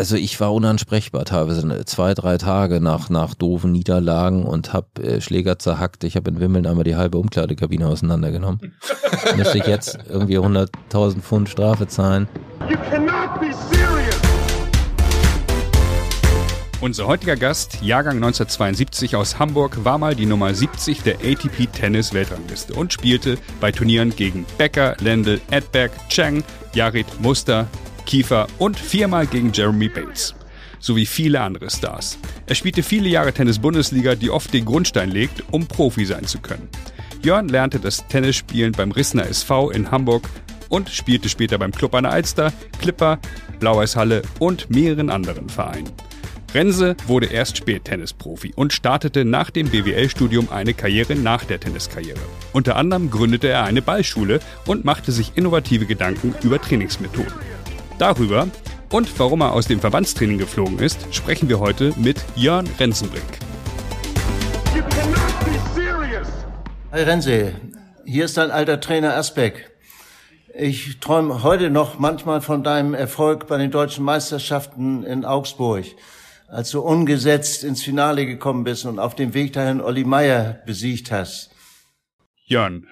also ich war unansprechbar teilweise ne, zwei, drei Tage nach, nach doofen Niederlagen und habe äh, Schläger zerhackt. Ich habe in Wimmeln einmal die halbe Umkleidekabine auseinandergenommen. Müsste ich jetzt irgendwie 100.000 Pfund Strafe zahlen. You cannot be serious! Unser heutiger Gast, Jahrgang 1972 aus Hamburg, war mal die Nummer 70 der ATP Tennis Weltrangliste und spielte bei Turnieren gegen Becker, Lendl, Edberg, Chang, Jared Muster, Kiefer und viermal gegen Jeremy Bates. Sowie viele andere Stars. Er spielte viele Jahre Tennis-Bundesliga, die oft den Grundstein legt, um Profi sein zu können. Jörn lernte das Tennisspielen beim Rissner SV in Hamburg und spielte später beim Club an der Alster, Clipper, Blau-Weiß Halle und mehreren anderen Vereinen. Rense wurde erst spät Tennisprofi und startete nach dem BWL-Studium eine Karriere nach der Tenniskarriere. Unter anderem gründete er eine Ballschule und machte sich innovative Gedanken über Trainingsmethoden. Darüber und warum er aus dem Verbandstraining geflogen ist, sprechen wir heute mit Jörn Renzenbrink. Hi Renze, hier ist dein alter Trainer Asbeck. Ich träume heute noch manchmal von deinem Erfolg bei den deutschen Meisterschaften in Augsburg, als du ungesetzt ins Finale gekommen bist und auf dem Weg dahin Olli Meier besiegt hast. Jörn,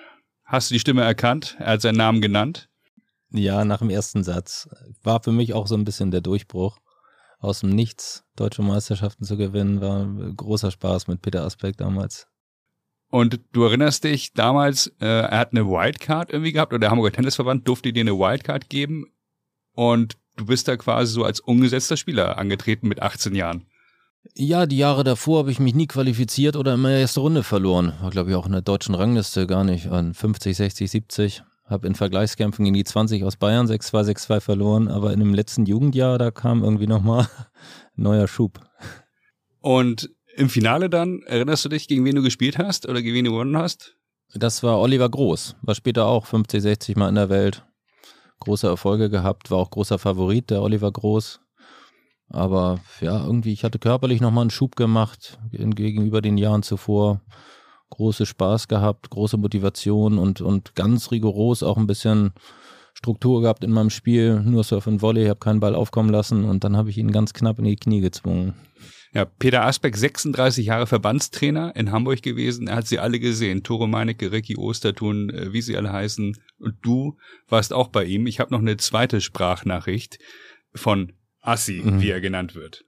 hast du die Stimme erkannt? Er hat seinen Namen genannt. Ja, nach dem ersten Satz. War für mich auch so ein bisschen der Durchbruch. Aus dem Nichts deutsche Meisterschaften zu gewinnen, war großer Spaß mit Peter Asbeck damals. Und du erinnerst dich damals, äh, er hat eine Wildcard irgendwie gehabt oder der Hamburger Tennisverband durfte dir eine Wildcard geben und du bist da quasi so als ungesetzter Spieler angetreten mit 18 Jahren. Ja, die Jahre davor habe ich mich nie qualifiziert oder immer erste Runde verloren. War, glaube ich, auch in der deutschen Rangliste gar nicht an 50, 60, 70. Habe in Vergleichskämpfen gegen die 20 aus Bayern 6-2, 6-2 verloren, aber in dem letzten Jugendjahr, da kam irgendwie nochmal neuer Schub. Und im Finale dann, erinnerst du dich, gegen wen du gespielt hast oder gegen wen du gewonnen hast? Das war Oliver Groß, war später auch 50, 60 Mal in der Welt. Große Erfolge gehabt, war auch großer Favorit, der Oliver Groß. Aber ja, irgendwie, ich hatte körperlich nochmal einen Schub gemacht gegenüber den Jahren zuvor große Spaß gehabt, große Motivation und, und ganz rigoros auch ein bisschen Struktur gehabt in meinem Spiel. Nur Surf und Volley, habe keinen Ball aufkommen lassen und dann habe ich ihn ganz knapp in die Knie gezwungen. Ja, Peter Asbeck, 36 Jahre Verbandstrainer in Hamburg gewesen. Er hat sie alle gesehen. Tore Meinecke, Ricky Ostertun, äh, wie sie alle heißen. Und du warst auch bei ihm. Ich habe noch eine zweite Sprachnachricht von Assi, mhm. wie er genannt wird.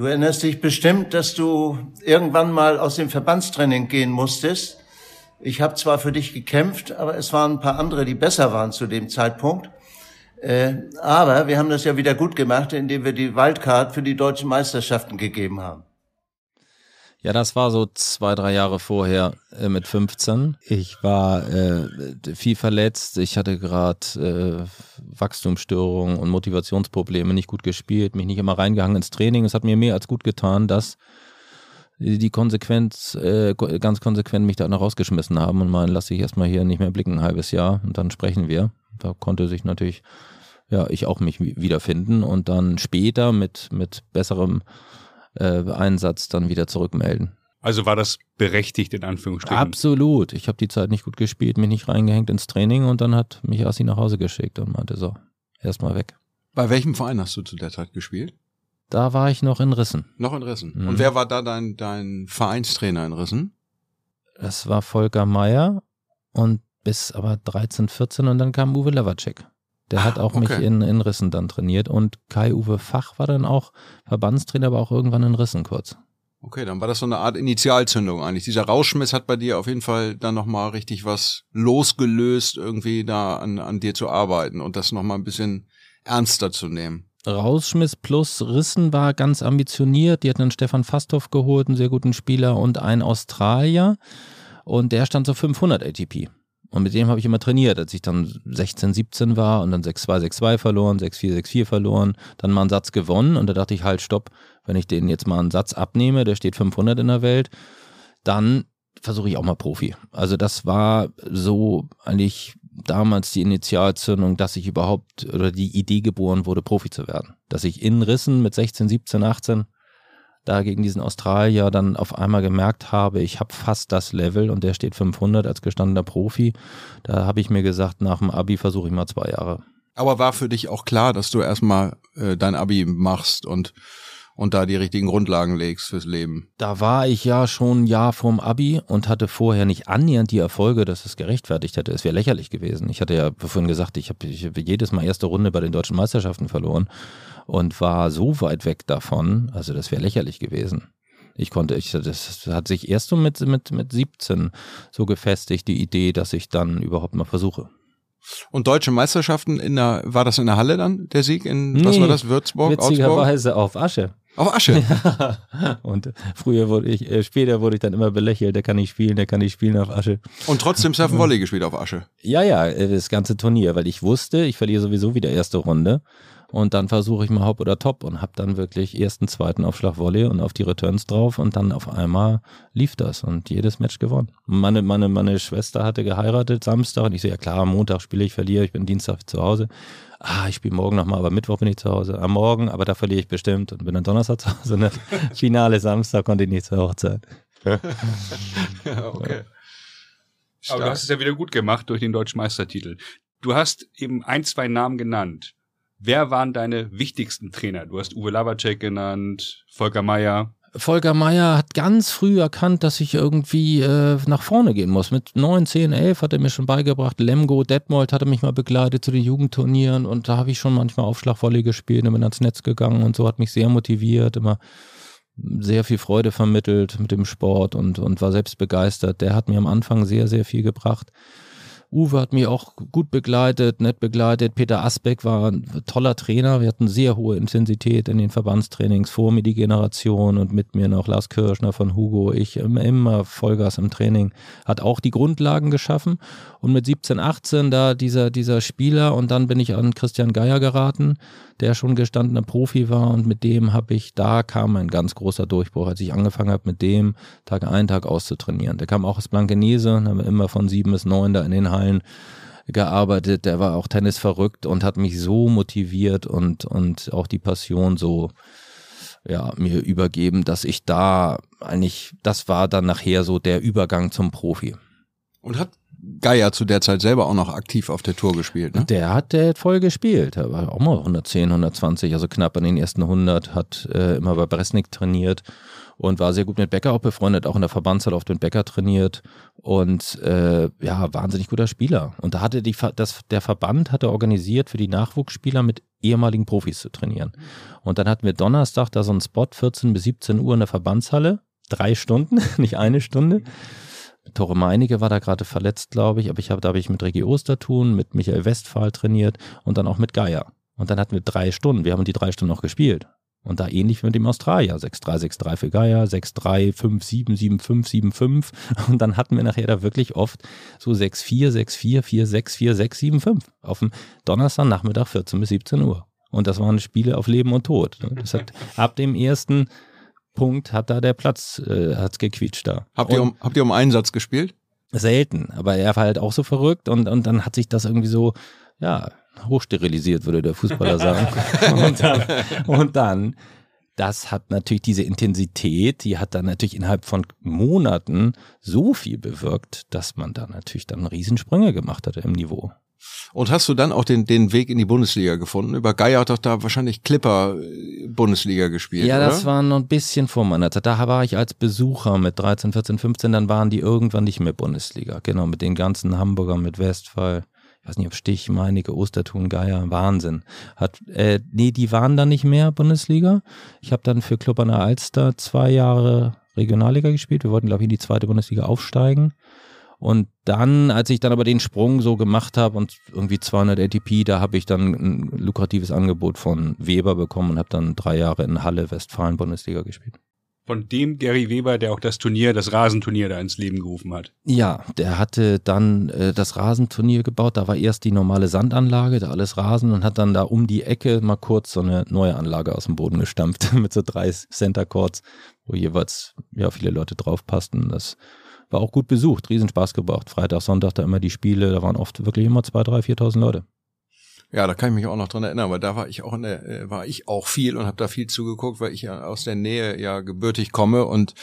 Du erinnerst dich bestimmt, dass du irgendwann mal aus dem Verbandstraining gehen musstest. Ich habe zwar für dich gekämpft, aber es waren ein paar andere, die besser waren zu dem Zeitpunkt. Äh, aber wir haben das ja wieder gut gemacht, indem wir die Wildcard für die deutschen Meisterschaften gegeben haben. Ja, das war so zwei, drei Jahre vorher äh, mit 15. Ich war äh, viel verletzt. Ich hatte gerade äh, Wachstumsstörungen und Motivationsprobleme, nicht gut gespielt, mich nicht immer reingehangen ins Training. Es hat mir mehr als gut getan, dass die Konsequenz, äh, ganz konsequent mich da noch rausgeschmissen haben und mal lasse ich erstmal hier nicht mehr blicken, ein halbes Jahr und dann sprechen wir. Da konnte sich natürlich, ja, ich auch mich wiederfinden und dann später mit, mit besserem äh, Einsatz dann wieder zurückmelden. Also war das berechtigt in Anführungsstrichen? Absolut. Ich habe die Zeit nicht gut gespielt, mich nicht reingehängt ins Training und dann hat mich Assi nach Hause geschickt und meinte so, erstmal weg. Bei welchem Verein hast du zu der Zeit gespielt? Da war ich noch in Rissen. Noch in Rissen. Mhm. Und wer war da dein, dein Vereinstrainer in Rissen? Das war Volker Meier und bis aber 13, 14 und dann kam Uwe Lewacek. Der hat auch okay. mich in, in Rissen dann trainiert und Kai-Uwe Fach war dann auch Verbandstrainer, aber auch irgendwann in Rissen kurz. Okay, dann war das so eine Art Initialzündung eigentlich. Dieser Rauschmiss hat bei dir auf jeden Fall dann nochmal richtig was losgelöst, irgendwie da an, an dir zu arbeiten und das nochmal ein bisschen ernster zu nehmen. Rausschmiss plus Rissen war ganz ambitioniert. Die hatten dann Stefan Fasthoff geholt, einen sehr guten Spieler und einen Australier. Und der stand so 500 ATP. Und mit dem habe ich immer trainiert, als ich dann 16, 17 war und dann 6-2, 6-2 verloren, 6-4, 6-4 verloren, dann mal einen Satz gewonnen und da dachte ich halt, stopp, wenn ich den jetzt mal einen Satz abnehme, der steht 500 in der Welt, dann versuche ich auch mal Profi. Also das war so eigentlich damals die Initialzündung, dass ich überhaupt oder die Idee geboren wurde, Profi zu werden. Dass ich in Rissen mit 16, 17, 18 da gegen diesen Australier dann auf einmal gemerkt habe, ich habe fast das Level und der steht 500 als gestandener Profi. Da habe ich mir gesagt, nach dem Abi versuche ich mal zwei Jahre. Aber war für dich auch klar, dass du erstmal äh, dein Abi machst und und da die richtigen Grundlagen legst fürs Leben. Da war ich ja schon ein Jahr vorm Abi und hatte vorher nicht annähernd die Erfolge, dass es gerechtfertigt hätte. Es wäre lächerlich gewesen. Ich hatte ja vorhin gesagt, ich habe hab jedes Mal erste Runde bei den deutschen Meisterschaften verloren und war so weit weg davon. Also das wäre lächerlich gewesen. Ich konnte, ich, das hat sich erst so mit, mit, mit 17 so gefestigt, die Idee, dass ich dann überhaupt mal versuche. Und deutsche Meisterschaften in der, war das in der Halle dann, der Sieg in, nee, was war das, Würzburg, Witzigerweise Augsburg? auf Asche. Auf Asche. Ja. Und früher wurde ich, äh, später wurde ich dann immer belächelt, der kann nicht spielen, der kann nicht spielen auf Asche. Und trotzdem Surfen Volley gespielt auf Asche. Ja, ja, äh, das ganze Turnier, weil ich wusste, ich verliere sowieso wieder erste Runde. Und dann versuche ich mal Hop oder Top und habe dann wirklich ersten, zweiten Aufschlag Volley und auf die Returns drauf und dann auf einmal lief das und jedes Match gewonnen. Meine, meine, meine Schwester hatte geheiratet Samstag und ich so, ja klar, Montag spiele ich, verliere, ich bin Dienstag zu Hause ah, ich spiele morgen nochmal, aber Mittwoch bin ich zu Hause. Am Morgen, aber da verliere ich bestimmt und bin dann Donnerstag zu Hause. Ne? Finale Samstag konnte ich nicht zur Hochzeit. ja, okay. Aber du hast es ja wieder gut gemacht durch den deutschen Meistertitel. Du hast eben ein, zwei Namen genannt. Wer waren deine wichtigsten Trainer? Du hast Uwe Labacek genannt, Volker Meyer. Volker Meyer hat ganz früh erkannt, dass ich irgendwie äh, nach vorne gehen muss. Mit 9, 10, 11 hat er mir schon beigebracht. Lemgo, Detmold hat er mich mal begleitet zu den Jugendturnieren und da habe ich schon manchmal Aufschlagvolley gespielt und bin ans Netz gegangen und so hat mich sehr motiviert, immer sehr viel Freude vermittelt mit dem Sport und, und war selbst begeistert. Der hat mir am Anfang sehr, sehr viel gebracht. Uwe hat mich auch gut begleitet, nett begleitet. Peter Asbeck war ein toller Trainer. Wir hatten sehr hohe Intensität in den Verbandstrainings. Vor mir die Generation und mit mir noch Lars Kirschner von Hugo. Ich immer Vollgas im Training. Hat auch die Grundlagen geschaffen. Und mit 17, 18 da dieser, dieser Spieler und dann bin ich an Christian Geier geraten der schon gestandener Profi war und mit dem habe ich, da kam ein ganz großer Durchbruch, als ich angefangen habe, mit dem Tag ein, Tag auszutrainieren. Der kam auch aus Blankenese, haben immer von sieben bis neun da in den Hallen gearbeitet. Der war auch Tennis verrückt und hat mich so motiviert und, und auch die Passion so ja, mir übergeben, dass ich da eigentlich, das war dann nachher so der Übergang zum Profi. Und hat Geier zu der Zeit selber auch noch aktiv auf der Tour gespielt, ne? Der hat der voll gespielt. Er war auch mal 110, 120, also knapp an den ersten 100, hat äh, immer bei Bresnik trainiert und war sehr gut mit Becker auch befreundet, auch in der Verbandshalle auf den Becker trainiert und äh, ja, wahnsinnig guter Spieler. Und da hatte die, das, der Verband hatte organisiert für die Nachwuchsspieler mit ehemaligen Profis zu trainieren. Und dann hatten wir Donnerstag da so einen Spot, 14 bis 17 Uhr in der Verbandshalle, drei Stunden, nicht eine Stunde. Tore Meinige war da gerade verletzt, glaube ich, aber ich habe, da habe ich mit Regie Ostertun, mit Michael Westphal trainiert und dann auch mit Geier. Und dann hatten wir drei Stunden. Wir haben die drei Stunden noch gespielt. Und da ähnlich wie mit dem Australier. 6-3, 6-3 für Geier, 6-3, 5-7, 7-5, 7-5. Und dann hatten wir nachher da wirklich oft so 6-4, 6-4, 4-6, 4, 6, 7, 5. Auf dem Donnerstagnachmittag 14 bis 17 Uhr. Und das waren Spiele auf Leben und Tod. Das hat ab dem ersten Punkt hat da der Platz, äh, hat's gequietscht da. Habt ihr, um, habt ihr um Einsatz gespielt? Selten, aber er war halt auch so verrückt und, und dann hat sich das irgendwie so, ja, hochsterilisiert, würde der Fußballer sagen. und, dann, und dann, das hat natürlich diese Intensität, die hat dann natürlich innerhalb von Monaten so viel bewirkt, dass man da natürlich dann Riesensprünge gemacht hat im Niveau. Und hast du dann auch den, den Weg in die Bundesliga gefunden? Über Geier hat doch da wahrscheinlich Clipper äh, Bundesliga gespielt. Ja, oder? das war noch ein bisschen vor meiner Zeit. Da war ich als Besucher mit 13, 14, 15, dann waren die irgendwann nicht mehr Bundesliga. Genau, mit den ganzen Hamburgern, mit Westphal. Ich weiß nicht, ob Stich, Meinige, Ostertun, Geier, Wahnsinn. Hat, äh, nee, die waren dann nicht mehr Bundesliga. Ich habe dann für Club an der Alster zwei Jahre Regionalliga gespielt. Wir wollten, glaube ich, in die zweite Bundesliga aufsteigen. Und dann, als ich dann aber den Sprung so gemacht habe und irgendwie 200 ATP, da habe ich dann ein lukratives Angebot von Weber bekommen und habe dann drei Jahre in Halle Westfalen Bundesliga gespielt. Von dem Gary Weber, der auch das Turnier, das Rasenturnier da ins Leben gerufen hat. Ja, der hatte dann äh, das Rasenturnier gebaut. Da war erst die normale Sandanlage, da alles Rasen und hat dann da um die Ecke mal kurz so eine neue Anlage aus dem Boden gestampft mit so drei Center Courts, wo jeweils ja viele Leute drauf passten. Das war auch gut besucht, Riesenspaß gebracht. Freitag, Sonntag da immer die Spiele, da waren oft wirklich immer zwei, drei, viertausend Leute. Ja, da kann ich mich auch noch dran erinnern, weil da war ich auch in der, äh, war ich auch viel und habe da viel zugeguckt, weil ich ja aus der Nähe ja gebürtig komme und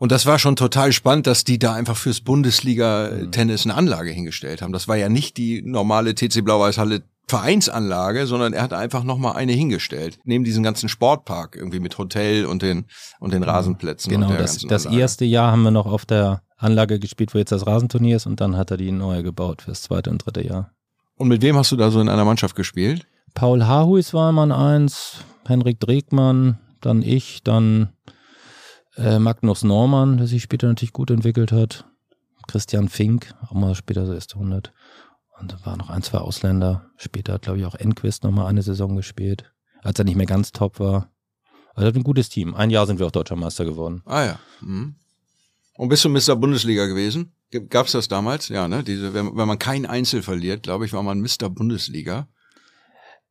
und das war schon total spannend, dass die da einfach fürs Bundesliga-Tennis eine Anlage hingestellt haben. Das war ja nicht die normale TC Blau-Weiß-Halle Vereinsanlage, sondern er hat einfach nochmal eine hingestellt. Neben diesem ganzen Sportpark irgendwie mit Hotel und den, und den Rasenplätzen. Genau, das, das Anlage. erste Jahr haben wir noch auf der Anlage gespielt, wo jetzt das Rasenturnier ist und dann hat er die neue gebaut fürs zweite und dritte Jahr. Und mit wem hast du da so in einer Mannschaft gespielt? Paul Hahuis war Mann eins, Henrik Dregmann, dann ich, dann äh, Magnus Norman, der sich später natürlich gut entwickelt hat. Christian Fink, auch mal später so erste 100. Und da waren noch ein, zwei Ausländer. Später hat, glaube ich, auch Enquist nochmal eine Saison gespielt, als er nicht mehr ganz top war. Also ein gutes Team. Ein Jahr sind wir auch Deutscher Meister geworden. Ah ja. Mhm. Und bist du Mr. Bundesliga gewesen? Gab's das damals? Ja, ne? Diese, wenn, wenn man kein Einzel verliert, glaube ich, war man Mr. Bundesliga.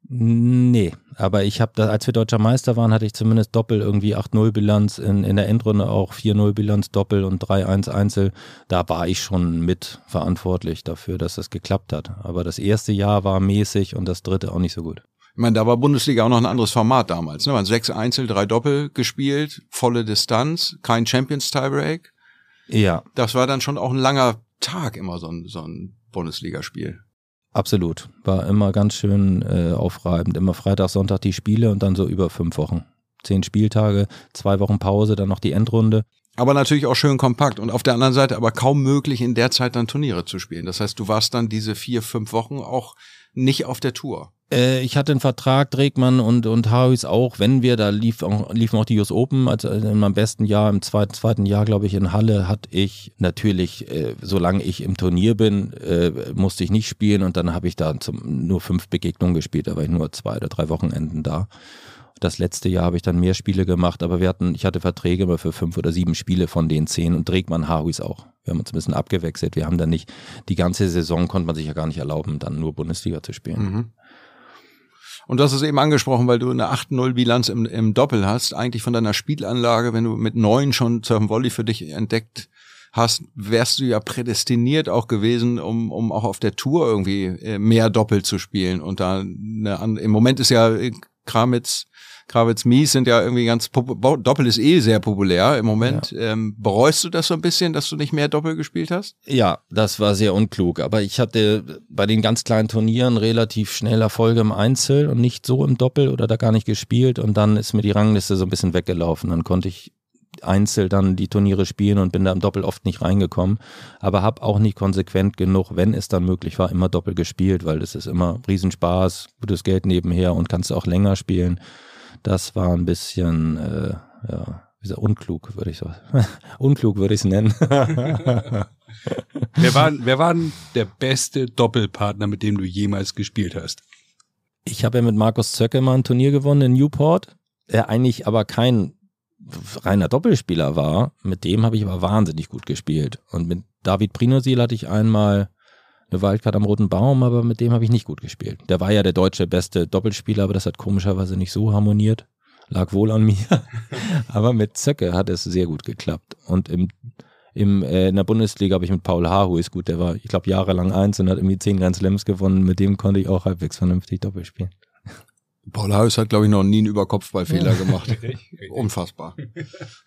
Nee, aber ich habe da, als wir Deutscher Meister waren, hatte ich zumindest Doppel irgendwie 8-0 Bilanz, in, in der Endrunde auch 4-0 Bilanz Doppel und 3-1 Einzel. Da war ich schon mit verantwortlich dafür, dass das geklappt hat. Aber das erste Jahr war mäßig und das dritte auch nicht so gut. Ich meine, da war Bundesliga auch noch ein anderes Format damals. Ne? Man sechs Einzel, drei Doppel gespielt, volle Distanz, kein Champions Tiebreak. Ja, Das war dann schon auch ein langer Tag immer so ein, so ein Bundesligaspiel. absolut. War immer ganz schön äh, aufreibend. Immer Freitag, Sonntag die Spiele und dann so über fünf Wochen. Zehn Spieltage, zwei Wochen Pause, dann noch die Endrunde. Aber natürlich auch schön kompakt und auf der anderen Seite aber kaum möglich, in der Zeit dann Turniere zu spielen. Das heißt, du warst dann diese vier, fünf Wochen auch nicht auf der Tour. Äh, ich hatte einen Vertrag, Dregmann und, und Harris auch, wenn wir, da lief auch, liefen auch die US Open, also in meinem besten Jahr, im zweiten, zweiten Jahr, glaube ich, in Halle, hatte ich natürlich, äh, solange ich im Turnier bin, äh, musste ich nicht spielen und dann habe ich da zum, nur fünf Begegnungen gespielt, da war ich nur zwei oder drei Wochenenden da. Das letzte Jahr habe ich dann mehr Spiele gemacht, aber wir hatten, ich hatte Verträge immer für fünf oder sieben Spiele von den zehn und Dregmann Harhuis auch. Wir haben uns ein bisschen abgewechselt. Wir haben dann nicht, die ganze Saison konnte man sich ja gar nicht erlauben, dann nur Bundesliga zu spielen. Mhm. Und du hast es eben angesprochen, weil du eine 8-0-Bilanz im, im Doppel hast, eigentlich von deiner Spielanlage, wenn du mit neun schon Surfen Volley für dich entdeckt hast, wärst du ja prädestiniert auch gewesen, um, um auch auf der Tour irgendwie äh, mehr Doppel zu spielen. Und da eine, im Moment ist ja Kramitz, Krawitz Mies sind ja irgendwie ganz Doppel ist eh sehr populär im Moment. Ähm, bereust du das so ein bisschen, dass du nicht mehr Doppel gespielt hast? Ja, das war sehr unklug. Aber ich hatte bei den ganz kleinen Turnieren relativ schnell Erfolge im Einzel und nicht so im Doppel oder da gar nicht gespielt. Und dann ist mir die Rangliste so ein bisschen weggelaufen. Dann konnte ich Einzel dann die Turniere spielen und bin da im Doppel oft nicht reingekommen. Aber habe auch nicht konsequent genug, wenn es dann möglich war, immer Doppel gespielt, weil das ist immer Riesenspaß, gutes Geld nebenher und kannst auch länger spielen. Das war ein bisschen, äh, ja, wie gesagt, unklug, würde ich so. unklug würde ich es nennen. Wer war, wer war denn der beste Doppelpartner, mit dem du jemals gespielt hast? Ich habe ja mit Markus Zöcke mal ein Turnier gewonnen in Newport, der eigentlich aber kein reiner Doppelspieler war. Mit dem habe ich aber wahnsinnig gut gespielt. Und mit David Prinosil hatte ich einmal eine Wildcard am Roten Baum, aber mit dem habe ich nicht gut gespielt. Der war ja der deutsche beste Doppelspieler, aber das hat komischerweise nicht so harmoniert. Lag wohl an mir. aber mit Zöcke hat es sehr gut geklappt. Und im, im, äh, in der Bundesliga habe ich mit Paul Hahuis gut, der war, ich glaube, jahrelang eins und hat irgendwie zehn Grand Slams gewonnen. Mit dem konnte ich auch halbwegs vernünftig Doppel spielen. Paul Haus hat, glaube ich, noch nie einen Überkopfballfehler gemacht. Unfassbar.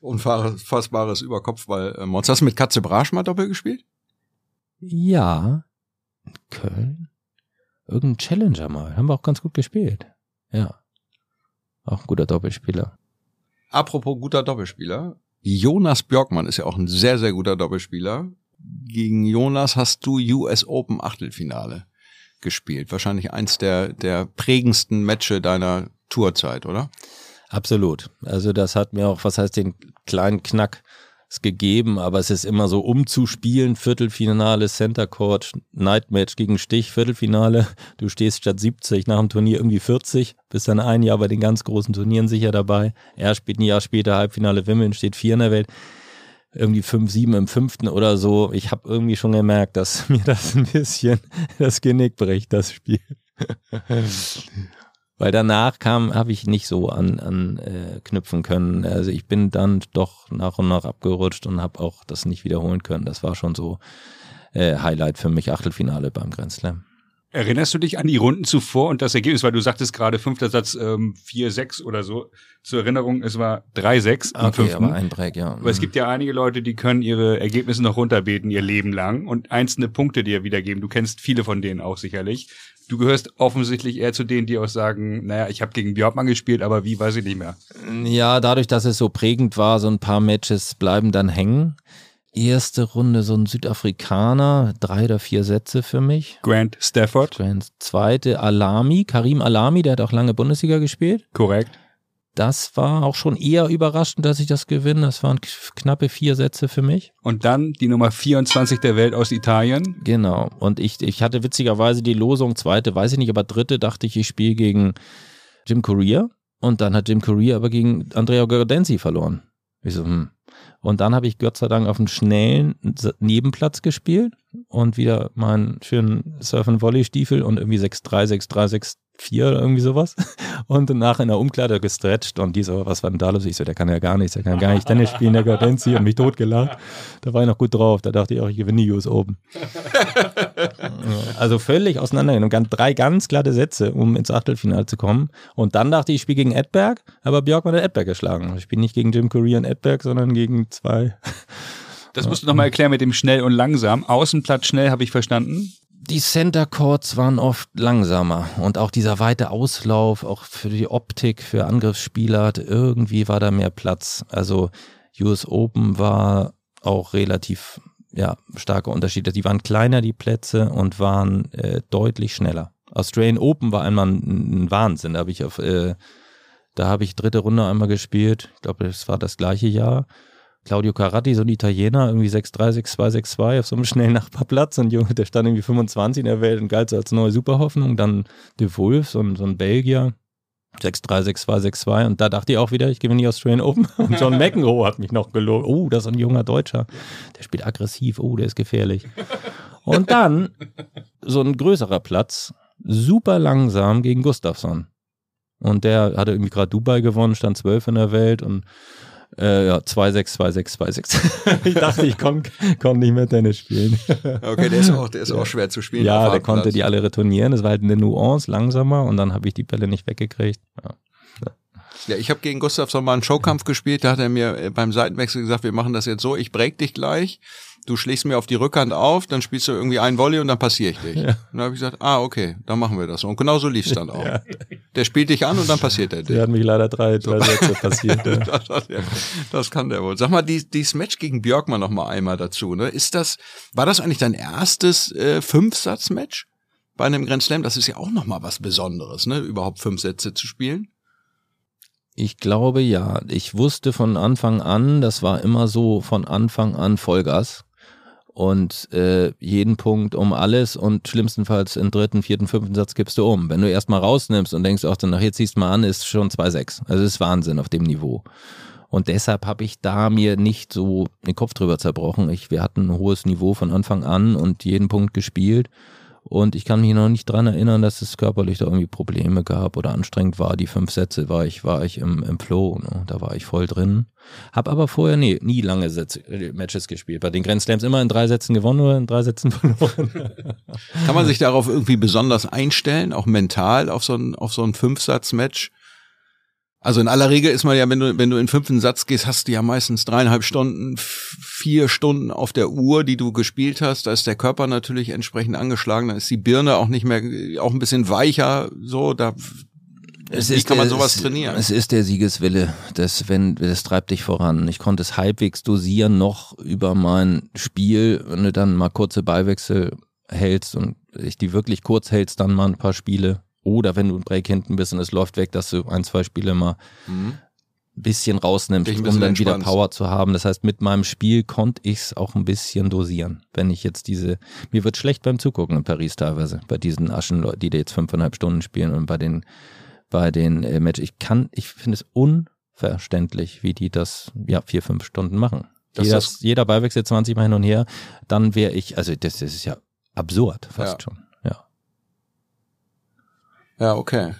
Unfassbares Überkopfball. Ähm, hast du mit Katze Brasch mal Doppel gespielt? Ja, Köln. Irgendein Challenger mal. Haben wir auch ganz gut gespielt. Ja. Auch ein guter Doppelspieler. Apropos guter Doppelspieler. Jonas Björkmann ist ja auch ein sehr, sehr guter Doppelspieler. Gegen Jonas hast du US Open Achtelfinale gespielt. Wahrscheinlich eins der, der prägendsten Matches deiner Tourzeit, oder? Absolut. Also das hat mir auch, was heißt den kleinen Knack gegeben, aber es ist immer so umzuspielen, Viertelfinale, Center Court, Night Match gegen Stich, Viertelfinale, du stehst statt 70 nach dem Turnier irgendwie 40, bist dann ein Jahr bei den ganz großen Turnieren sicher dabei. Er spielt ein Jahr später Halbfinale Wimmeln, steht vier in der Welt. Irgendwie 5-7 im fünften oder so. Ich habe irgendwie schon gemerkt, dass mir das ein bisschen das Genick bricht, das Spiel. Weil danach kam, habe ich nicht so an, an äh, knüpfen können. Also ich bin dann doch nach und nach abgerutscht und habe auch das nicht wiederholen können. Das war schon so äh, Highlight für mich, Achtelfinale beim Grand Slam. Erinnerst du dich an die Runden zuvor und das Ergebnis, weil du sagtest gerade fünfter Satz ähm, 4-6 oder so. Zur Erinnerung, es war 3-6 im okay, fünften. aber ein Break, ja. Aber es gibt ja einige Leute, die können ihre Ergebnisse noch runterbeten ihr Leben lang und einzelne Punkte dir wiedergeben. Du kennst viele von denen auch sicherlich. Du gehörst offensichtlich eher zu denen, die auch sagen, naja, ich habe gegen Björkmann gespielt, aber wie, weiß ich nicht mehr. Ja, dadurch, dass es so prägend war, so ein paar Matches bleiben dann hängen erste Runde so ein Südafrikaner, drei oder vier Sätze für mich. Grant Stafford. Grant zweite Alami, Karim Alami, der hat auch lange Bundesliga gespielt. Korrekt. Das war auch schon eher überraschend, dass ich das gewinne. Das waren knappe vier Sätze für mich. Und dann die Nummer 24 der Welt aus Italien. Genau. Und ich, ich hatte witzigerweise die Losung zweite, weiß ich nicht, aber dritte dachte ich, ich spiele gegen Jim Courier. Und dann hat Jim Courier aber gegen Andrea Gordenzi verloren. Ich so, hm, und dann habe ich Gott sei Dank auf einem schnellen Nebenplatz gespielt und wieder meinen schönen Surf-and-Volley-Stiefel und irgendwie 6-3, 6-3, 6-4 oder irgendwie sowas. Und danach in der Umkleider gestretcht und die so, was war denn da los? Ich so, der kann ja gar nichts, der kann gar nicht Tennis spielen, der Gardenzi und mich totgelacht. Da war ich noch gut drauf, da dachte ich auch, ich gewinne die US Open. also völlig auseinandergenommen. Drei ganz glatte Sätze, um ins Achtelfinale zu kommen. Und dann dachte ich, ich spiele gegen Edberg, aber Björkmann hat Edberg geschlagen. Ich spiele nicht gegen Jim Courier und Edberg, sondern gegen zwei. Das musst du nochmal erklären mit dem schnell und langsam. Außenplatz schnell habe ich verstanden die Center Courts waren oft langsamer und auch dieser weite Auslauf, auch für die Optik, für Angriffsspieler, irgendwie war da mehr Platz. Also US Open war auch relativ ja, starke Unterschiede. Die waren kleiner, die Plätze, und waren äh, deutlich schneller. Australian Open war einmal ein, ein Wahnsinn. Da habe ich auf, äh, da habe ich dritte Runde einmal gespielt. Ich glaube, das war das gleiche Jahr. Claudio Caratti, so ein Italiener, irgendwie 6'3, 6'2, 6'2 auf so einem schnellen Nachbarplatz und Junge, der stand irgendwie 25 in der Welt und galt so als neue Superhoffnung. Dann De Wolf, so ein, so ein Belgier, 6'3, 6'2, 6'2 und da dachte ich auch wieder, ich gewinne die Australian Open und John McEnroe hat mich noch gelobt. Oh, das ist ein junger Deutscher, der spielt aggressiv, oh, der ist gefährlich. Und dann so ein größerer Platz, super langsam gegen Gustafsson. Und der hatte irgendwie gerade Dubai gewonnen, stand 12 in der Welt und äh, ja, 2-6, 2-6, 2-6. ich dachte, ich konnte kon nicht mehr Tennis spielen. okay, der ist auch, der ist auch schwer zu spielen. Ja, der konnte die alle retournieren. Das war halt eine Nuance, langsamer und dann habe ich die Bälle nicht weggekriegt. Ja. Ja, ich habe gegen Gustafsson mal einen Showkampf gespielt, da hat er mir äh, beim Seitenwechsel gesagt, wir machen das jetzt so, ich break dich gleich du schlägst mir auf die Rückhand auf, dann spielst du irgendwie ein Volley und dann passiere ich dich. Ja. Und dann habe ich gesagt, ah, okay, dann machen wir das. Und genau so lief es dann auch. Ja. Der spielt dich an und dann passiert er dich. Der hat mich leider drei, drei Sätze passiert. Ja. das, das, das, kann der wohl. Sag mal, die, dieses Match gegen Björkmann noch mal einmal dazu. Ne? Ist das, war das eigentlich dein erstes äh, Fünfsatz-Match bei einem Grand Slam? Das ist ja auch noch mal was Besonderes, ne? überhaupt fünf Sätze zu spielen. Ich glaube ja. Ich wusste von Anfang an, das war immer so von Anfang an Vollgas und äh, jeden Punkt um alles und schlimmstenfalls im dritten, vierten, fünften Satz gibst du um. Wenn du erstmal rausnimmst und denkst, ach, dann nachher ziehst du mal an, ist schon 2,6. Also ist Wahnsinn auf dem Niveau. Und deshalb habe ich da mir nicht so den Kopf drüber zerbrochen. Ich, wir hatten ein hohes Niveau von Anfang an und jeden Punkt gespielt. Und ich kann mich noch nicht dran erinnern, dass es körperlich da irgendwie Probleme gab oder anstrengend war. Die fünf Sätze war ich, war ich im, im Flow, ne? da war ich voll drin. Hab aber vorher nee, nie lange Sätze, äh, Matches gespielt. Bei den Grand Slams immer in drei Sätzen gewonnen oder in drei Sätzen verloren. kann man sich darauf irgendwie besonders einstellen, auch mental auf so ein, auf so ein Fünfsatz-Match? Also in aller Regel ist man ja, wenn du, wenn du in fünften Satz gehst, hast du ja meistens dreieinhalb Stunden, vier Stunden auf der Uhr, die du gespielt hast. Da ist der Körper natürlich entsprechend angeschlagen. Da ist die Birne auch nicht mehr, auch ein bisschen weicher, so, da, es Wie kann man der, sowas trainieren? Es ist der Siegeswille. Das, wenn, das treibt dich voran. Ich konnte es halbwegs dosieren noch über mein Spiel. Wenn du dann mal kurze Ballwechsel hältst und ich die wirklich kurz hältst, dann mal ein paar Spiele oder wenn du ein Break hinten bist und es läuft weg, dass du ein, zwei Spiele mal mhm. bisschen rausnimmst, ein um dann wieder Power zu haben. Das heißt, mit meinem Spiel konnte ich es auch ein bisschen dosieren. Wenn ich jetzt diese, mir wird schlecht beim Zugucken in Paris teilweise, bei diesen Aschenleuten, die da jetzt fünfeinhalb Stunden spielen und bei den, bei den äh, Match. Ich kann, ich finde es unverständlich, wie die das, ja, vier, fünf Stunden machen. Jeder, jeder Ballwechsel 20 Mal hin und her, dann wäre ich, also das, das ist ja absurd fast ja. schon. Ja, okay.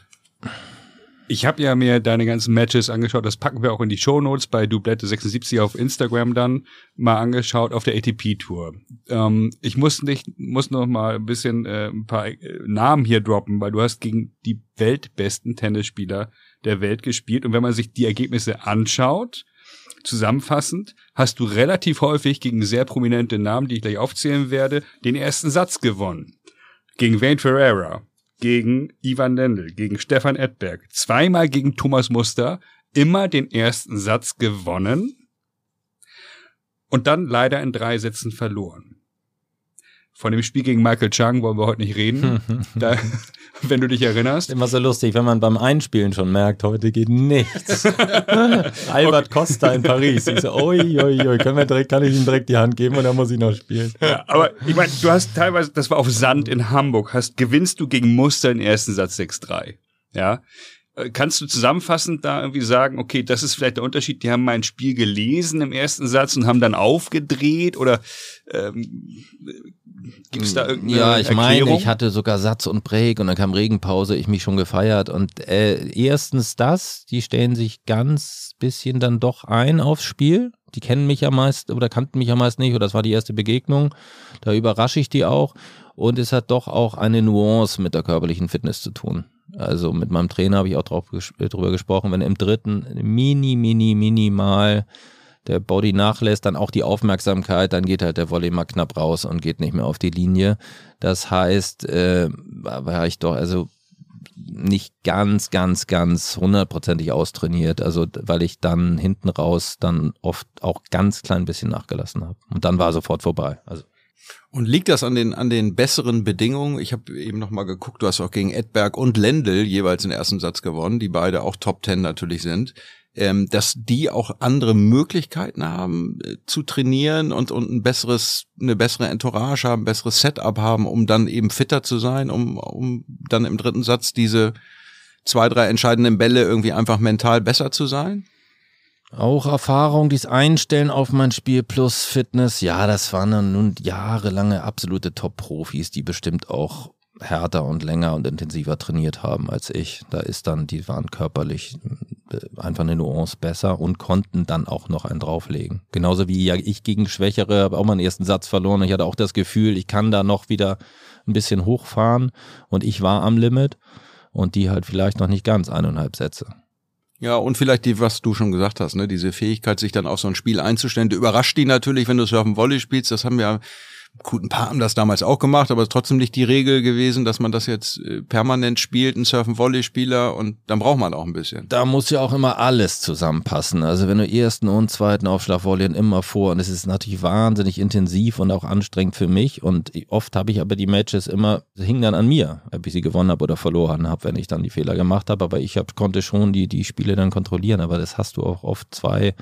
Ich habe ja mir deine ganzen Matches angeschaut, das packen wir auch in die Shownotes bei Dublette76 auf Instagram dann mal angeschaut auf der ATP-Tour. Ähm, ich muss nicht, muss noch mal ein bisschen äh, ein paar äh, Namen hier droppen, weil du hast gegen die weltbesten Tennisspieler der Welt gespielt und wenn man sich die Ergebnisse anschaut, zusammenfassend, hast du relativ häufig gegen sehr prominente Namen, die ich gleich aufzählen werde, den ersten Satz gewonnen. Gegen Wayne Ferreira, gegen Ivan Lendl, gegen Stefan Edberg, zweimal gegen Thomas Muster, immer den ersten Satz gewonnen und dann leider in drei Sätzen verloren. Von dem Spiel gegen Michael Chang wollen wir heute nicht reden. da, wenn du dich erinnerst. Immer so lustig, wenn man beim Einspielen schon merkt, heute geht nichts. Albert okay. Costa in Paris. Ich so, oi, oi, oi, können wir direkt, kann ich ihm direkt die Hand geben und dann muss ich noch spielen. Ja, aber ich meine, du hast teilweise, das war auf Sand in Hamburg, hast, gewinnst du gegen Muster den ersten Satz 6-3. Ja. Äh, kannst du zusammenfassend da irgendwie sagen, okay, das ist vielleicht der Unterschied, die haben mein Spiel gelesen im ersten Satz und haben dann aufgedreht oder ähm, gibt es da irgendeine Ja, ich Erklärung? meine, ich hatte sogar Satz und Break und dann kam Regenpause, ich mich schon gefeiert und äh, erstens das, die stellen sich ganz bisschen dann doch ein aufs Spiel. Die kennen mich ja meist oder kannten mich ja meist nicht oder das war die erste Begegnung. Da überrasche ich die auch und es hat doch auch eine Nuance mit der körperlichen Fitness zu tun. Also mit meinem Trainer habe ich auch drauf, drüber gesprochen, wenn im dritten mini, mini, minimal der Body nachlässt, dann auch die Aufmerksamkeit, dann geht halt der Volley mal knapp raus und geht nicht mehr auf die Linie. Das heißt, äh, war ich doch also nicht ganz, ganz, ganz hundertprozentig austrainiert, also weil ich dann hinten raus dann oft auch ganz klein bisschen nachgelassen habe. Und dann war sofort vorbei. Also und liegt das an den, an den besseren Bedingungen? Ich habe eben noch mal geguckt, du hast auch gegen Edberg und Lendl jeweils den ersten Satz gewonnen, die beide auch Top Ten natürlich sind. Ähm, dass die auch andere Möglichkeiten haben äh, zu trainieren und, und ein besseres, eine bessere Entourage haben, besseres Setup haben, um dann eben fitter zu sein, um, um dann im dritten Satz diese zwei, drei entscheidenden Bälle irgendwie einfach mental besser zu sein? Auch Erfahrung, dies Einstellen auf mein Spiel plus Fitness, ja, das waren dann nun jahrelange absolute Top-Profis, die bestimmt auch härter und länger und intensiver trainiert haben als ich. Da ist dann, die waren körperlich äh, einfach eine Nuance besser und konnten dann auch noch einen drauflegen. Genauso wie ja ich gegen Schwächere habe auch meinen ersten Satz verloren. Ich hatte auch das Gefühl, ich kann da noch wieder ein bisschen hochfahren und ich war am Limit und die halt vielleicht noch nicht ganz eineinhalb Sätze. Ja, und vielleicht die, was du schon gesagt hast, ne, diese Fähigkeit, sich dann auf so ein Spiel einzustellen. Du überrascht die natürlich, wenn du Surfen Volley spielst. Das haben wir Gut, ein paar haben das damals auch gemacht, aber es ist trotzdem nicht die Regel gewesen, dass man das jetzt äh, permanent spielt, ein Surfen-Volley-Spieler und dann braucht man auch ein bisschen. Da muss ja auch immer alles zusammenpassen. Also wenn du ersten und zweiten Aufschlag volleyen immer vor und es ist natürlich wahnsinnig intensiv und auch anstrengend für mich und oft habe ich aber die Matches immer, hingen dann an mir, ob ich sie gewonnen habe oder verloren habe, wenn ich dann die Fehler gemacht habe, aber ich hab, konnte schon die, die Spiele dann kontrollieren, aber das hast du auch oft zwei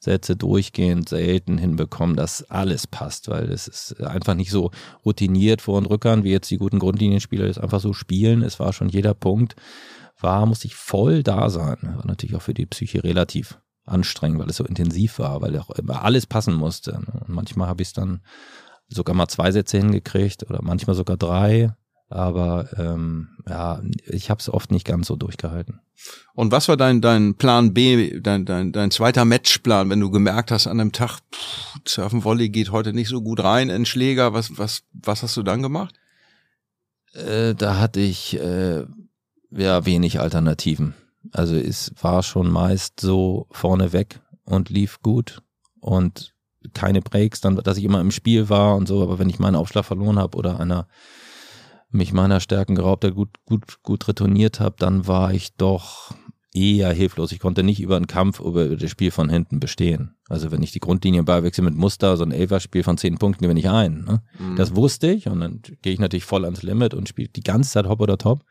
Sätze durchgehend selten hinbekommen, dass alles passt, weil es ist einfach nicht so routiniert vor und rückern, wie jetzt die guten Grundlinienspieler das einfach so spielen. Es war schon jeder Punkt, war, musste ich voll da sein. War natürlich auch für die Psyche relativ anstrengend, weil es so intensiv war, weil auch immer alles passen musste. Und manchmal habe ich es dann sogar mal zwei Sätze hingekriegt oder manchmal sogar drei. Aber ähm, ja, ich habe es oft nicht ganz so durchgehalten. Und was war dein, dein Plan B, dein, dein, dein zweiter Matchplan, wenn du gemerkt hast an einem Tag, pff, Surfen Volley geht heute nicht so gut rein in Schläger, was, was, was hast du dann gemacht? Äh, da hatte ich äh, ja wenig Alternativen. Also es war schon meist so vorneweg und lief gut und keine Breaks, dann, dass ich immer im Spiel war und so, aber wenn ich meinen Aufschlag verloren habe oder einer mich meiner Stärken geraubt hat, gut, gut, gut retourniert habe, dann war ich doch eher hilflos. Ich konnte nicht über einen Kampf über das Spiel von hinten bestehen. Also wenn ich die Grundlinie beiwechsel mit Muster, so ein Elfer-Spiel von zehn Punkten gewinne ich ein. Ne? Mhm. Das wusste ich und dann gehe ich natürlich voll ans Limit und spiele die ganze Zeit Hop oder Top.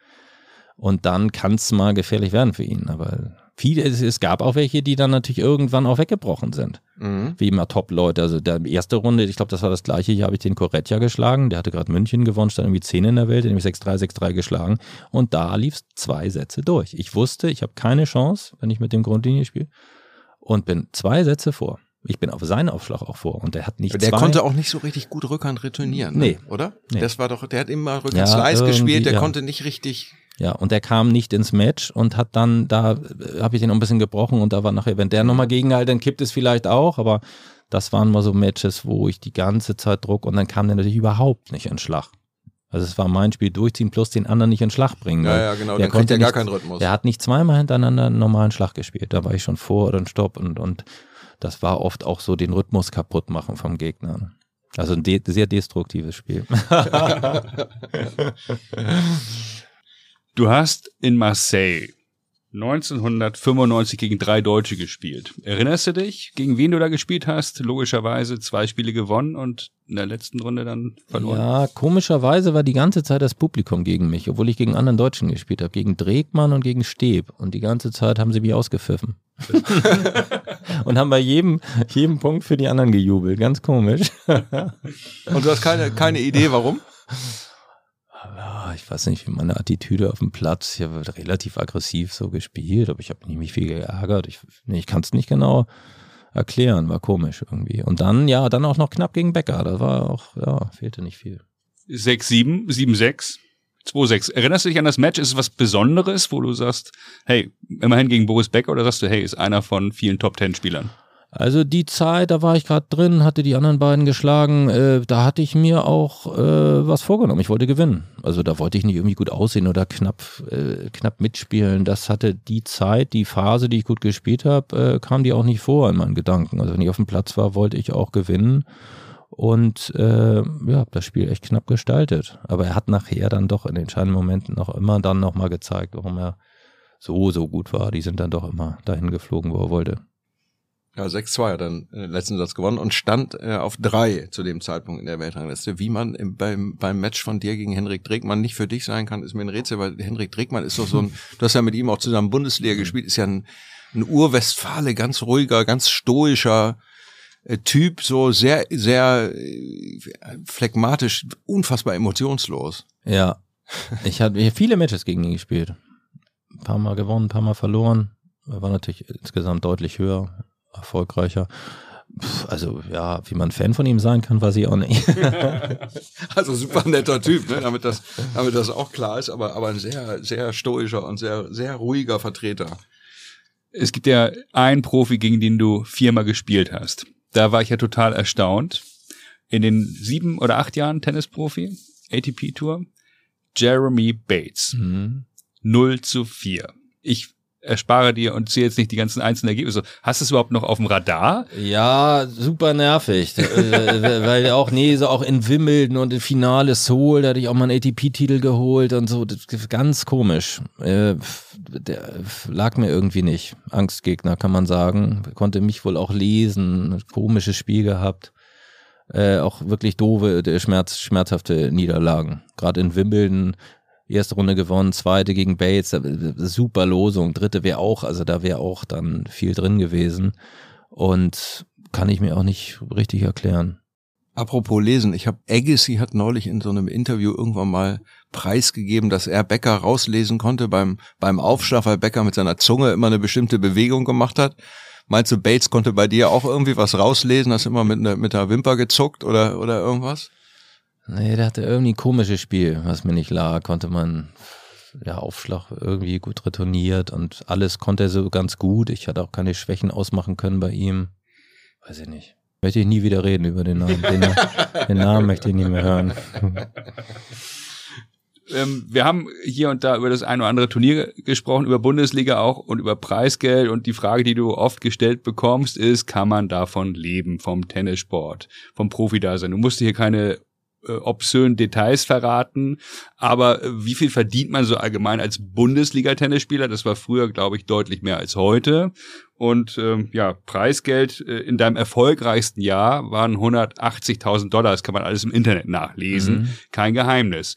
Und dann kann es mal gefährlich werden für ihn. Aber viele, es, es, gab auch welche, die dann natürlich irgendwann auch weggebrochen sind. Mhm. Wie immer Top-Leute. Also der erste Runde, ich glaube, das war das gleiche, hier habe ich den Corretja geschlagen, der hatte gerade München gewonnen, stand irgendwie 10 in der Welt, den habe ich 6-3, 6-3 geschlagen. Und da lief es zwei Sätze durch. Ich wusste, ich habe keine Chance, wenn ich mit dem Grundlinie spiele. Und bin zwei Sätze vor. Ich bin auf seinen Aufschlag auch vor und der hat nicht Der zwei. konnte auch nicht so richtig gut Rückhand retournieren, ne? nee. oder? Nee. Das war doch, der hat immer Rückhand ja, Slice gespielt, der ja. konnte nicht richtig Ja, und der kam nicht ins Match und hat dann, da äh, habe ich den ein bisschen gebrochen und da war nachher, wenn der nochmal gegenhält, dann kippt es vielleicht auch, aber das waren mal so Matches, wo ich die ganze Zeit Druck und dann kam der natürlich überhaupt nicht in Schlag. Also es war mein Spiel durchziehen plus den anderen nicht in Schlag bringen. Ja, ja, genau, der dann kriegt konnte er gar keinen Rhythmus. Der hat nicht zweimal hintereinander einen normalen Schlag gespielt. Da war ich schon vor oder ein Stopp und, und das war oft auch so den Rhythmus kaputt machen vom Gegner. Also ein de sehr destruktives Spiel. Du hast in Marseille 1995 gegen drei Deutsche gespielt. Erinnerst du dich, gegen wen du da gespielt hast? Logischerweise zwei Spiele gewonnen und in der letzten Runde dann verloren. Ja, komischerweise war die ganze Zeit das Publikum gegen mich, obwohl ich gegen anderen Deutschen gespielt habe, gegen Dregmann und gegen Steb. Und die ganze Zeit haben sie mich ausgepfiffen. und haben bei jedem, jedem Punkt für die anderen gejubelt. Ganz komisch. Und du hast keine, keine Idee, warum? Ja, ich weiß nicht, wie meine Attitüde auf dem Platz. Ich habe relativ aggressiv so gespielt, aber ich habe mich viel geärgert. Ich, ich kann es nicht genau erklären, war komisch irgendwie. Und dann, ja, dann auch noch knapp gegen Becker. Da war auch, ja, fehlte nicht viel. 6-7, 7-6, 2-6. Erinnerst du dich an das Match? Ist es was Besonderes, wo du sagst, hey, immerhin gegen Boris Becker oder sagst du, hey, ist einer von vielen Top-10-Spielern? Also die Zeit, da war ich gerade drin, hatte die anderen beiden geschlagen, äh, da hatte ich mir auch äh, was vorgenommen. Ich wollte gewinnen. Also da wollte ich nicht irgendwie gut aussehen oder knapp, äh, knapp mitspielen. Das hatte die Zeit, die Phase, die ich gut gespielt habe, äh, kam die auch nicht vor in meinen Gedanken. Also wenn ich auf dem Platz war, wollte ich auch gewinnen. Und äh, ja, hab das Spiel echt knapp gestaltet. Aber er hat nachher dann doch in den entscheidenden Momenten noch immer dann nochmal gezeigt, warum er so, so gut war. Die sind dann doch immer dahin geflogen, wo er wollte. Ja, 6-2 hat dann äh, letzten Satz gewonnen und stand äh, auf drei zu dem Zeitpunkt in der Weltrangliste. Wie man im, beim, beim Match von dir gegen Henrik Dregmann nicht für dich sein kann, ist mir ein Rätsel, weil Henrik Dregmann ist doch so ein, du hast ja mit ihm auch zusammen Bundesliga gespielt, ist ja ein, ein Urwestfale, ganz ruhiger, ganz stoischer äh, Typ, so sehr, sehr äh, phlegmatisch, unfassbar emotionslos. Ja, ich habe viele Matches gegen ihn gespielt. Ein paar Mal gewonnen, ein paar Mal verloren. Er war natürlich insgesamt deutlich höher, erfolgreicher. Also ja, wie man Fan von ihm sein kann, weiß ich auch nicht. Also super netter Typ, ne? damit, das, damit das auch klar ist, aber, aber ein sehr, sehr stoischer und sehr, sehr ruhiger Vertreter. Es gibt ja einen Profi, gegen den du viermal gespielt hast. Da war ich ja total erstaunt. In den sieben oder acht Jahren Tennisprofi, ATP Tour, Jeremy Bates. Mhm. 0 zu 4. Ich erspare dir und zähle jetzt nicht die ganzen einzelnen Ergebnisse. Hast du es überhaupt noch auf dem Radar? Ja, super nervig. Äh, weil auch, nee, so auch in Wimbledon und im Finale Seoul, da hatte ich auch mal einen ATP-Titel geholt und so. Ganz komisch. Äh, der lag mir irgendwie nicht. Angstgegner, kann man sagen. Konnte mich wohl auch lesen. Komisches Spiel gehabt. Äh, auch wirklich doofe, äh, schmerz, schmerzhafte Niederlagen. Gerade in Wimbledon erste Runde gewonnen, zweite gegen Bates, äh, super Losung, dritte wäre auch, also da wäre auch dann viel drin gewesen und kann ich mir auch nicht richtig erklären. Apropos lesen, ich habe Agassi hat neulich in so einem Interview irgendwann mal preisgegeben, dass er Becker rauslesen konnte beim beim Aufschlag, weil Becker mit seiner Zunge immer eine bestimmte Bewegung gemacht hat. Meinst du, Bates konnte bei dir auch irgendwie was rauslesen? Hast immer mit, ne, mit der Wimper gezuckt oder oder irgendwas? Nee, der hatte irgendwie ein komisches Spiel, was mir nicht lag, konnte man ja Aufschlag irgendwie gut retourniert und alles konnte er so ganz gut. Ich hatte auch keine Schwächen ausmachen können bei ihm. Weiß ich nicht. Möchte ich nie wieder reden über den Namen. Den, den Namen möchte ich nie mehr hören. Ähm, wir haben hier und da über das ein oder andere Turnier gesprochen, über Bundesliga auch und über Preisgeld. Und die Frage, die du oft gestellt bekommst, ist, kann man davon leben, vom Tennissport, vom Profi-Dasein? Du musst hier keine äh, obszönen Details verraten, aber äh, wie viel verdient man so allgemein als Bundesliga-Tennisspieler? Das war früher, glaube ich, deutlich mehr als heute. Und ähm, ja, Preisgeld äh, in deinem erfolgreichsten Jahr waren 180.000 Dollar. Das kann man alles im Internet nachlesen. Mhm. Kein Geheimnis.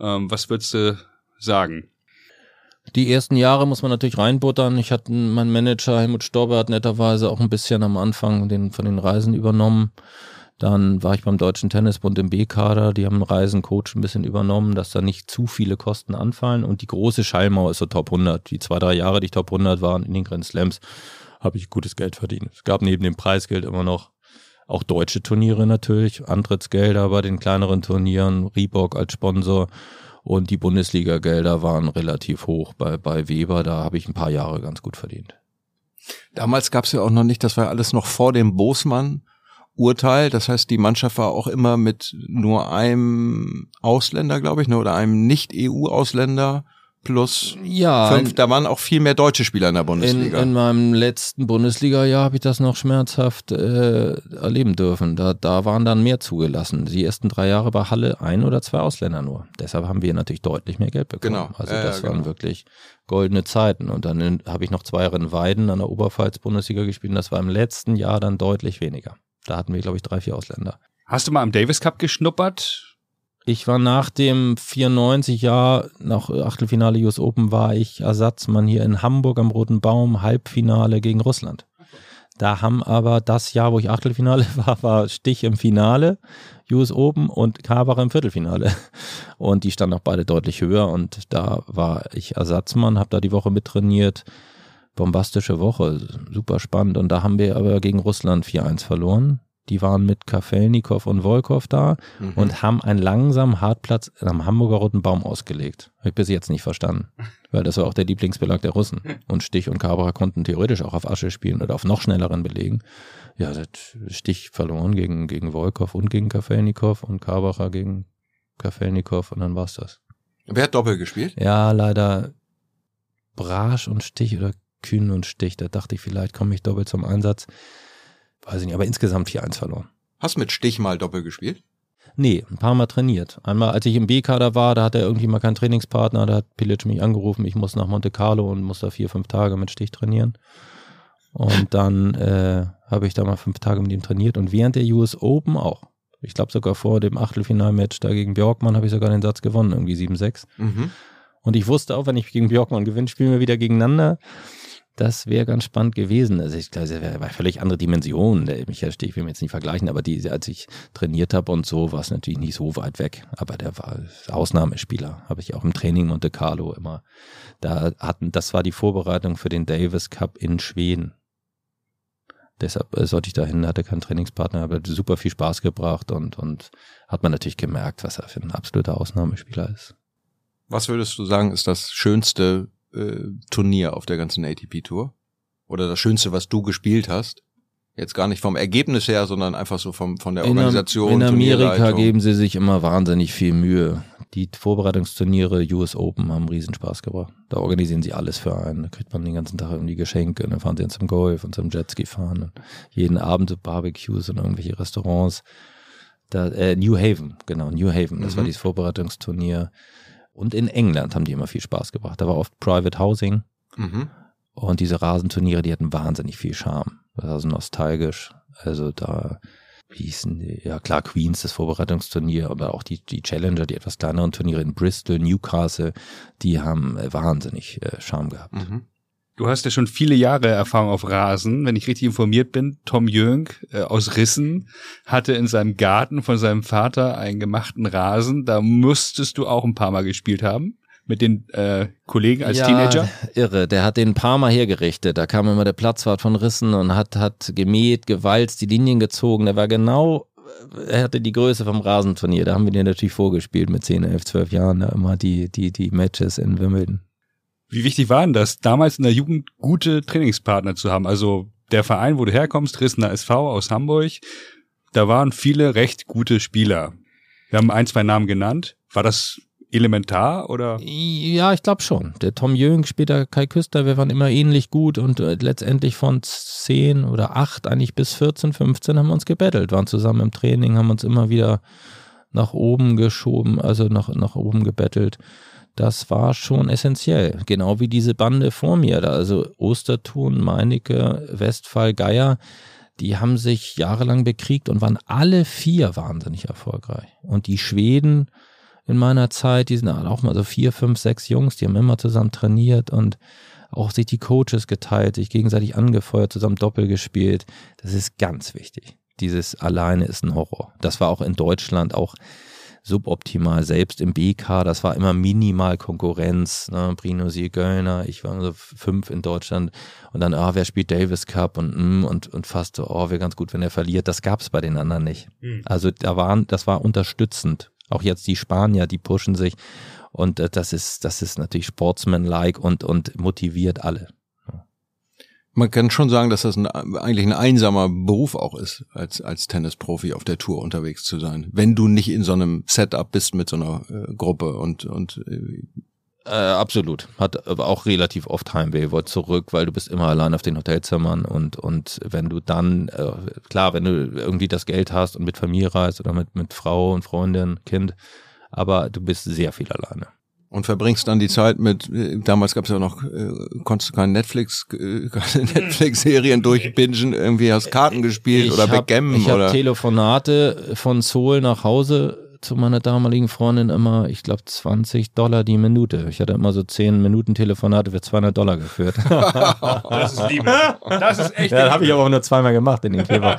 Ähm, was würdest du sagen? Die ersten Jahre muss man natürlich reinbuttern. Ich hatte mein Manager Helmut Storber hat netterweise auch ein bisschen am Anfang den, von den Reisen übernommen. Dann war ich beim Deutschen Tennisbund im B-Kader. Die haben einen Reisencoach ein bisschen übernommen, dass da nicht zu viele Kosten anfallen. Und die große Schallmauer ist so Top 100. Die zwei, drei Jahre, die ich Top 100 waren in den Grand Slams, habe ich gutes Geld verdient. Es gab neben dem Preisgeld immer noch auch deutsche Turniere natürlich, Antrittsgelder bei den kleineren Turnieren, Reebok als Sponsor. Und die Bundesliga-Gelder waren relativ hoch bei, bei Weber. Da habe ich ein paar Jahre ganz gut verdient. Damals gab es ja auch noch nicht, das war alles noch vor dem Bosmann. Urteil. Das heißt, die Mannschaft war auch immer mit nur einem Ausländer, glaube ich, ne, oder einem Nicht-EU-Ausländer plus ja, fünf. Da waren auch viel mehr deutsche Spieler in der Bundesliga. In, in meinem letzten Bundesliga-Jahr habe ich das noch schmerzhaft äh, erleben dürfen. Da, da waren dann mehr zugelassen. Die ersten drei Jahre bei Halle ein oder zwei Ausländer nur. Deshalb haben wir natürlich deutlich mehr Geld bekommen. Genau. Also das ja, waren genau. wirklich goldene Zeiten. Und dann habe ich noch zwei Jahre in Weiden an der Oberpfalz-Bundesliga gespielt. Und das war im letzten Jahr dann deutlich weniger. Da hatten wir, glaube ich, drei, vier Ausländer. Hast du mal am Davis Cup geschnuppert? Ich war nach dem 94 Jahr, nach Achtelfinale US Open, war ich Ersatzmann hier in Hamburg am Roten Baum, Halbfinale gegen Russland. Da haben aber das Jahr, wo ich Achtelfinale war, war Stich im Finale, US Open und Kabach im Viertelfinale. Und die standen auch beide deutlich höher und da war ich Ersatzmann, habe da die Woche mittrainiert. Bombastische Woche, super spannend. Und da haben wir aber gegen Russland 4-1 verloren. Die waren mit Kafelnikow und Volkov da Mhm. und haben einen langsamen Hartplatz am Hamburger Roten Baum ausgelegt. Habe ich bis jetzt nicht verstanden. Weil das war auch der Lieblingsbelag der Russen. Und Stich und Kabra konnten theoretisch auch auf Asche spielen oder auf noch schnelleren Belegen. Ja, Stich verloren gegen, gegen Volkov und gegen Kafelnikow und Kabacher gegen Kafelnikow und dann war's das. Wer hat Doppel gespielt? Ja, leider Brasch und Stich oder Kühn und Stich. Da dachte ich, vielleicht komme ich doppelt zum Einsatz. Weiß ich nicht, aber insgesamt 4-1 verloren. Hast mit Stich mal Doppel gespielt? Nee, ein paar Mal trainiert. Einmal, als ich im B-Kader war, da hatte irgendwie mal keinen Trainingspartner, da hat Pilic mich angerufen, ich muss nach Monte Carlo und muss da vier, fünf Tage mit Stich trainieren. Und dann äh, habe ich da mal fünf Tage mit ihm trainiert und während der US Open auch. Ich glaube sogar vor dem Achtelfinalmatch da gegen Björkmann habe ich sogar den Satz gewonnen, irgendwie 7-6. Mhm. Und ich wusste auch, wenn ich gegen Björkmann gewinne, spielen wir wieder gegeneinander. Das wäre ganz spannend gewesen. Also ich glaube, das wäre völlig andere Dimension. Der Michael Stich will mir jetzt nicht vergleichen, aber die, als ich trainiert habe und so, war es natürlich nicht so weit weg. Aber der war Ausnahmespieler. Habe ich auch im Training Monte Carlo immer. Da hatten, das war die Vorbereitung für den Davis Cup in Schweden. Deshalb äh, sollte ich dahin, hatte keinen Trainingspartner, aber super viel Spaß gebracht und, und hat man natürlich gemerkt, was er für ein absoluter Ausnahmespieler ist. Was würdest du sagen, ist das schönste äh, Turnier auf der ganzen ATP-Tour? Oder das schönste, was du gespielt hast? Jetzt gar nicht vom Ergebnis her, sondern einfach so vom, von der In Organisation. In Amerika geben sie sich immer wahnsinnig viel Mühe. Die Vorbereitungsturniere US Open haben Riesenspaß gebracht. Da organisieren sie alles für einen. Da kriegt man den ganzen Tag irgendwie Geschenke. Und dann fahren sie zum Golf und zum Jetski fahren. Und jeden Abend so Barbecues und irgendwelche Restaurants. Da, äh, New Haven, genau, New Haven. Das Mhm. war dieses Vorbereitungsturnier. Und in England haben die immer viel Spaß gebracht. Da war oft Private Housing. Mhm. Und diese Rasenturniere, die hatten wahnsinnig viel Charme. Das war so nostalgisch. Also da wie hießen die? Ja klar, Queens, das Vorbereitungsturnier, aber auch die, die Challenger, die etwas kleineren Turniere in Bristol, Newcastle, die haben wahnsinnig äh, Charme gehabt. Mhm. Du hast ja schon viele Jahre Erfahrung auf Rasen. Wenn ich richtig informiert bin, Tom Jönk äh, aus Rissen hatte in seinem Garten von seinem Vater einen gemachten Rasen. Da musstest du auch ein paar Mal gespielt haben mit den äh, Kollegen als ja, Teenager. Irre, der hat den ein paar Mal hergerichtet. Da kam immer der Platzwart von Rissen und hat, hat gemäht, gewalzt, die Linien gezogen. Der war genau, er hatte die Größe vom Rasenturnier. Da haben wir den natürlich vorgespielt mit 10, 11, 12 Jahren, da immer die, die, die Matches in Wimbledon. Wie wichtig war denn das, damals in der Jugend gute Trainingspartner zu haben? Also der Verein, wo du herkommst, Rissener SV aus Hamburg, da waren viele recht gute Spieler. Wir haben ein, zwei Namen genannt. War das elementar oder? Ja, ich glaube schon. Der Tom Jürgen, später Kai Küster, wir waren immer ähnlich gut und äh, letztendlich von 10 oder 8 eigentlich bis 14, 15 haben wir uns gebettelt, waren zusammen im Training, haben uns immer wieder nach oben geschoben, also nach, nach oben gebettelt. Das war schon essentiell. Genau wie diese Bande vor mir da, also Ostertun, Meinecke, Westphal, Geier, die haben sich jahrelang bekriegt und waren alle vier wahnsinnig erfolgreich. Und die Schweden, in meiner Zeit, die sind auch mal so vier, fünf, sechs Jungs, die haben immer zusammen trainiert und auch sich die Coaches geteilt, sich gegenseitig angefeuert, zusammen Doppel gespielt. Das ist ganz wichtig. Dieses alleine ist ein Horror. Das war auch in Deutschland auch suboptimal, selbst im BK, das war immer minimal Konkurrenz, ne? Brino Göllner, ich war so fünf in Deutschland und dann, ah, wer spielt Davis Cup und, mm, und, und fast so, oh, wäre ganz gut, wenn er verliert, das gab's bei den anderen nicht. Also da waren, das war unterstützend. Auch jetzt die Spanier, die pushen sich Und äh, das ist, das ist natürlich sportsmanlike und, und motiviert alle. Man kann schon sagen, dass das ein, eigentlich ein einsamer Beruf auch ist, als, als Tennisprofi auf der Tour unterwegs zu sein. Wenn du nicht in so einem Setup bist mit so einer äh, Gruppe und, und äh, äh, absolut. Hat aber auch relativ oft Heimweh, wollte zurück, weil du bist immer allein auf den Hotelzimmern und, und wenn du dann, äh, klar, wenn du irgendwie das Geld hast und mit Familie reist oder mit, mit Frau und Freundin, Kind, aber du bist sehr viel alleine. Und verbringst dann die Zeit mit, äh, damals gab es ja noch, äh, konntest du keine Netflix, äh, keine Netflix-Serien durchbingen, irgendwie hast Karten gespielt ich oder hab, Backgammon Ich oder. habe Telefonate von Seoul nach Hause zu meiner damaligen Freundin immer, ich glaube, 20 Dollar die Minute. Ich hatte immer so 10 Minuten Telefonate für 200 Dollar geführt. Das ist Liebe. Das ist echt Ja, das habe ich aber nur zweimal gemacht in den Kleber.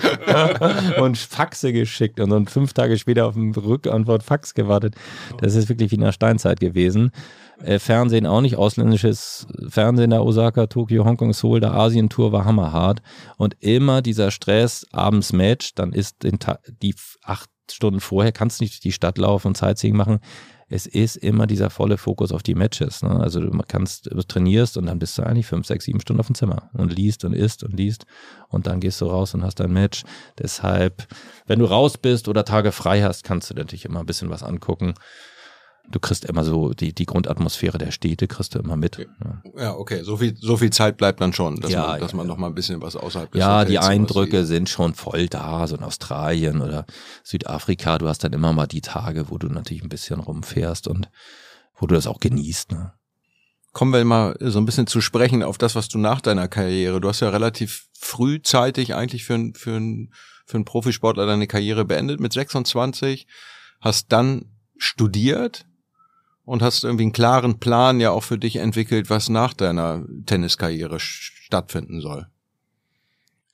und Faxe geschickt und dann fünf Tage später auf den Rückantwort Fax gewartet. Das ist wirklich wie in der Steinzeit gewesen. Äh, Fernsehen auch nicht, ausländisches Fernsehen da Osaka, Tokio, Hongkong, Seoul, der Asientour war hammerhart. Und immer dieser Stress, abends Match, dann ist die acht Stunden vorher, kannst du nicht durch die Stadt laufen und Sightseeing machen es ist immer dieser volle Fokus auf die Matches. Ne? Also du kannst, du trainierst und dann bist du eigentlich fünf, sechs, sieben Stunden auf dem Zimmer und liest und isst und liest und dann gehst du raus und hast dein Match. Deshalb, wenn du raus bist oder Tage frei hast, kannst du natürlich immer ein bisschen was angucken. Du kriegst immer so die, die Grundatmosphäre der Städte, kriegst du immer mit. Ja, Ja, okay, so viel, so viel Zeit bleibt dann schon, dass Ja, man, dass ja, man noch mal ein bisschen was außerhalb des Ja, die Hotels sowas Eindrücke sind schon voll da, so in Australien oder Südafrika. Du hast dann immer mal die Tage, wo du natürlich ein bisschen rumfährst und wo du das auch genießt. Ne? Kommen wir mal so ein bisschen zu sprechen auf das, was du nach deiner Karriere, du hast ja relativ frühzeitig eigentlich für, für, ein- für einen Profisportler deine Karriere beendet mit 26, hast dann studiert und hast irgendwie einen klaren Plan ja auch für dich entwickelt, was nach deiner Tenniskarriere stattfinden soll.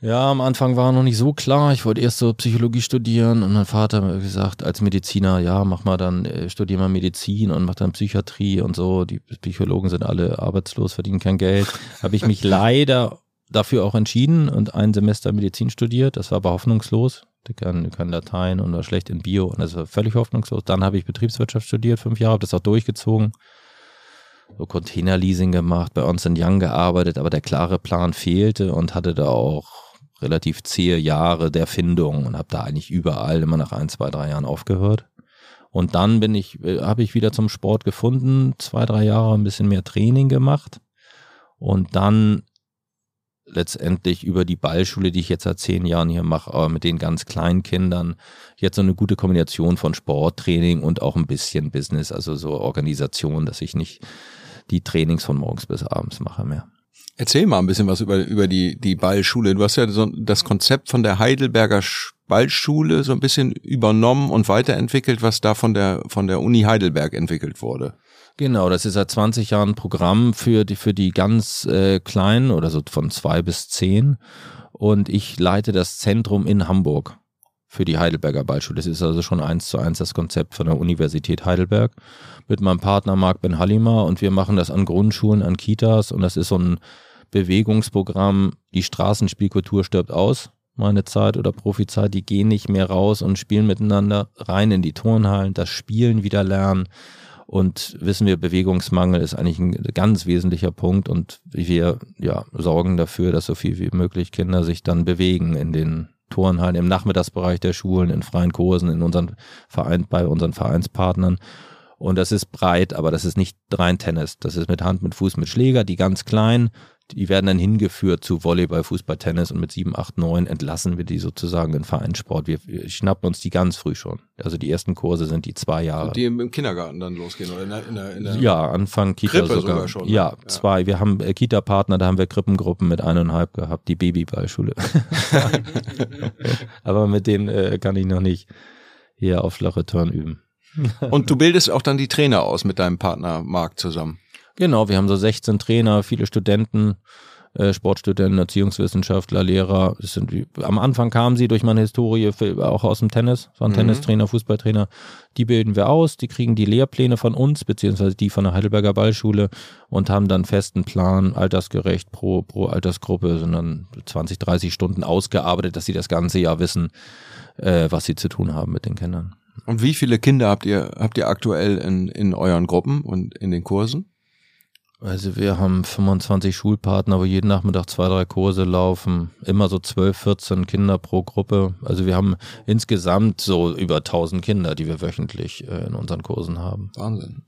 Ja, am Anfang war noch nicht so klar. Ich wollte erst so Psychologie studieren und mein Vater hat mir gesagt, als Mediziner, ja, mach mal dann, äh, studier mal Medizin und mach dann Psychiatrie und so. Die Psychologen sind alle arbeitslos, verdienen kein Geld. Habe ich mich leider dafür auch entschieden und ein Semester Medizin studiert. Das war aber hoffnungslos. Die kann, kann Latein und war schlecht in Bio und das war völlig hoffnungslos. Dann habe ich Betriebswirtschaft studiert, fünf Jahre, habe das auch durchgezogen. So Containerleasing gemacht, bei Ernst Young gearbeitet, aber der klare Plan fehlte und hatte da auch relativ zähe Jahre der Findung und habe da eigentlich überall immer nach ein, zwei, drei Jahren aufgehört. Und dann bin ich, äh, habe ich wieder zum Sport gefunden, zwei, drei Jahre ein bisschen mehr Training gemacht und dann letztendlich über die Ballschule, die ich jetzt seit zehn Jahren hier mache, mit den ganz kleinen Kindern, jetzt so eine gute Kombination von Sporttraining und auch ein bisschen Business, also so Organisation, dass ich nicht die Trainings von morgens bis abends mache mehr. Erzähl mal ein bisschen was über, über die, die Ballschule. Du hast ja so das Konzept von der Heidelberger Sch- Ballschule so ein bisschen übernommen und weiterentwickelt, was da von der, von der Uni Heidelberg entwickelt wurde. Genau, das ist seit 20 Jahren ein Programm für die, für die ganz äh, Kleinen oder so von zwei bis zehn. Und ich leite das Zentrum in Hamburg für die Heidelberger Ballschule. Das ist also schon eins zu eins das Konzept von der Universität Heidelberg mit meinem Partner Marc Ben Halima und wir machen das an Grundschulen, an Kitas und das ist so ein Bewegungsprogramm. Die Straßenspielkultur stirbt aus, meine Zeit oder Profizeit, die gehen nicht mehr raus und spielen miteinander rein in die Turnhallen, das Spielen wieder lernen. Und wissen wir, Bewegungsmangel ist eigentlich ein ganz wesentlicher Punkt und wir ja, sorgen dafür, dass so viel wie möglich Kinder sich dann bewegen in den Turnhallen, im Nachmittagsbereich der Schulen, in freien Kursen, in unseren Verein, bei unseren Vereinspartnern. Und das ist breit, aber das ist nicht rein Tennis. Das ist mit Hand, mit Fuß, mit Schläger, die ganz kleinen, die werden dann hingeführt zu Volleyball, Fußball, Tennis und mit sieben, acht, neun entlassen wir die sozusagen in Vereinssport. Wir, wir schnappen uns die ganz früh schon. Also die ersten Kurse sind die zwei Jahre. Die im, Kindergarten dann losgehen oder in der, in der, in der Ja, Anfang Kita Krippe sogar. sogar schon, ne? Ja, Ja. zwei. Wir haben äh, Kita-Partner, da haben wir Krippengruppen mit eineinhalb gehabt, die Babyballschule. Aber mit denen äh, kann ich noch nicht hier auf flache Turn üben. Und du bildest auch dann die Trainer aus mit deinem Partner Marc zusammen. Genau, wir haben so 16 Trainer, viele Studenten, äh, Sportstudenten, Erziehungswissenschaftler, Lehrer. Das sind, wie- am Anfang kamen sie durch meine Historie für, auch aus dem Tennis, waren Mhm. Tennistrainer, Fußballtrainer. Die bilden wir aus, die kriegen die Lehrpläne von uns, beziehungsweise die von der Heidelberger Ballschule und haben dann festen Plan, altersgerecht pro, pro Altersgruppe, sondern 20, 30 Stunden ausgearbeitet, dass sie das ganze Jahr wissen, äh, was sie zu tun haben mit den Kindern. Und wie viele Kinder habt ihr, habt ihr aktuell in, in euren Gruppen und in den Kursen? Also wir haben 25 Schulpartner, wo jeden Nachmittag zwei, drei Kurse laufen. Immer so 12, 14 Kinder pro Gruppe. Also wir haben insgesamt so über 1000 Kinder, die wir wöchentlich äh, in unseren Kursen haben. Wahnsinn.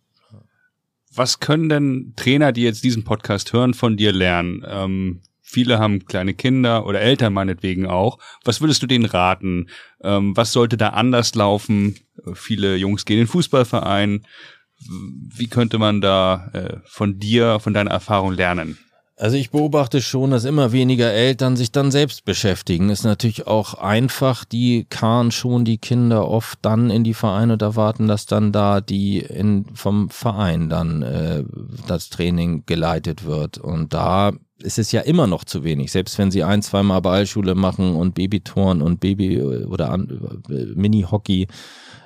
Was können denn Trainer, die jetzt diesen Podcast hören, von dir lernen? Ähm, viele haben kleine Kinder oder Eltern meinetwegen auch. Was würdest du denen raten? Ähm, was sollte da anders laufen? Viele Jungs gehen in den Fußballverein. Wie könnte man da äh, von dir, von deiner Erfahrung lernen? Also ich beobachte schon, dass immer weniger Eltern sich dann selbst beschäftigen. Ist natürlich auch einfach, die karren schon die Kinder oft dann in die Vereine und erwarten, dass dann da die in, vom Verein dann äh, das Training geleitet wird. Und da ist es ja immer noch zu wenig, selbst wenn sie ein, zweimal Ballschule machen und Babytoren und Baby- oder an, äh, Mini-Hockey,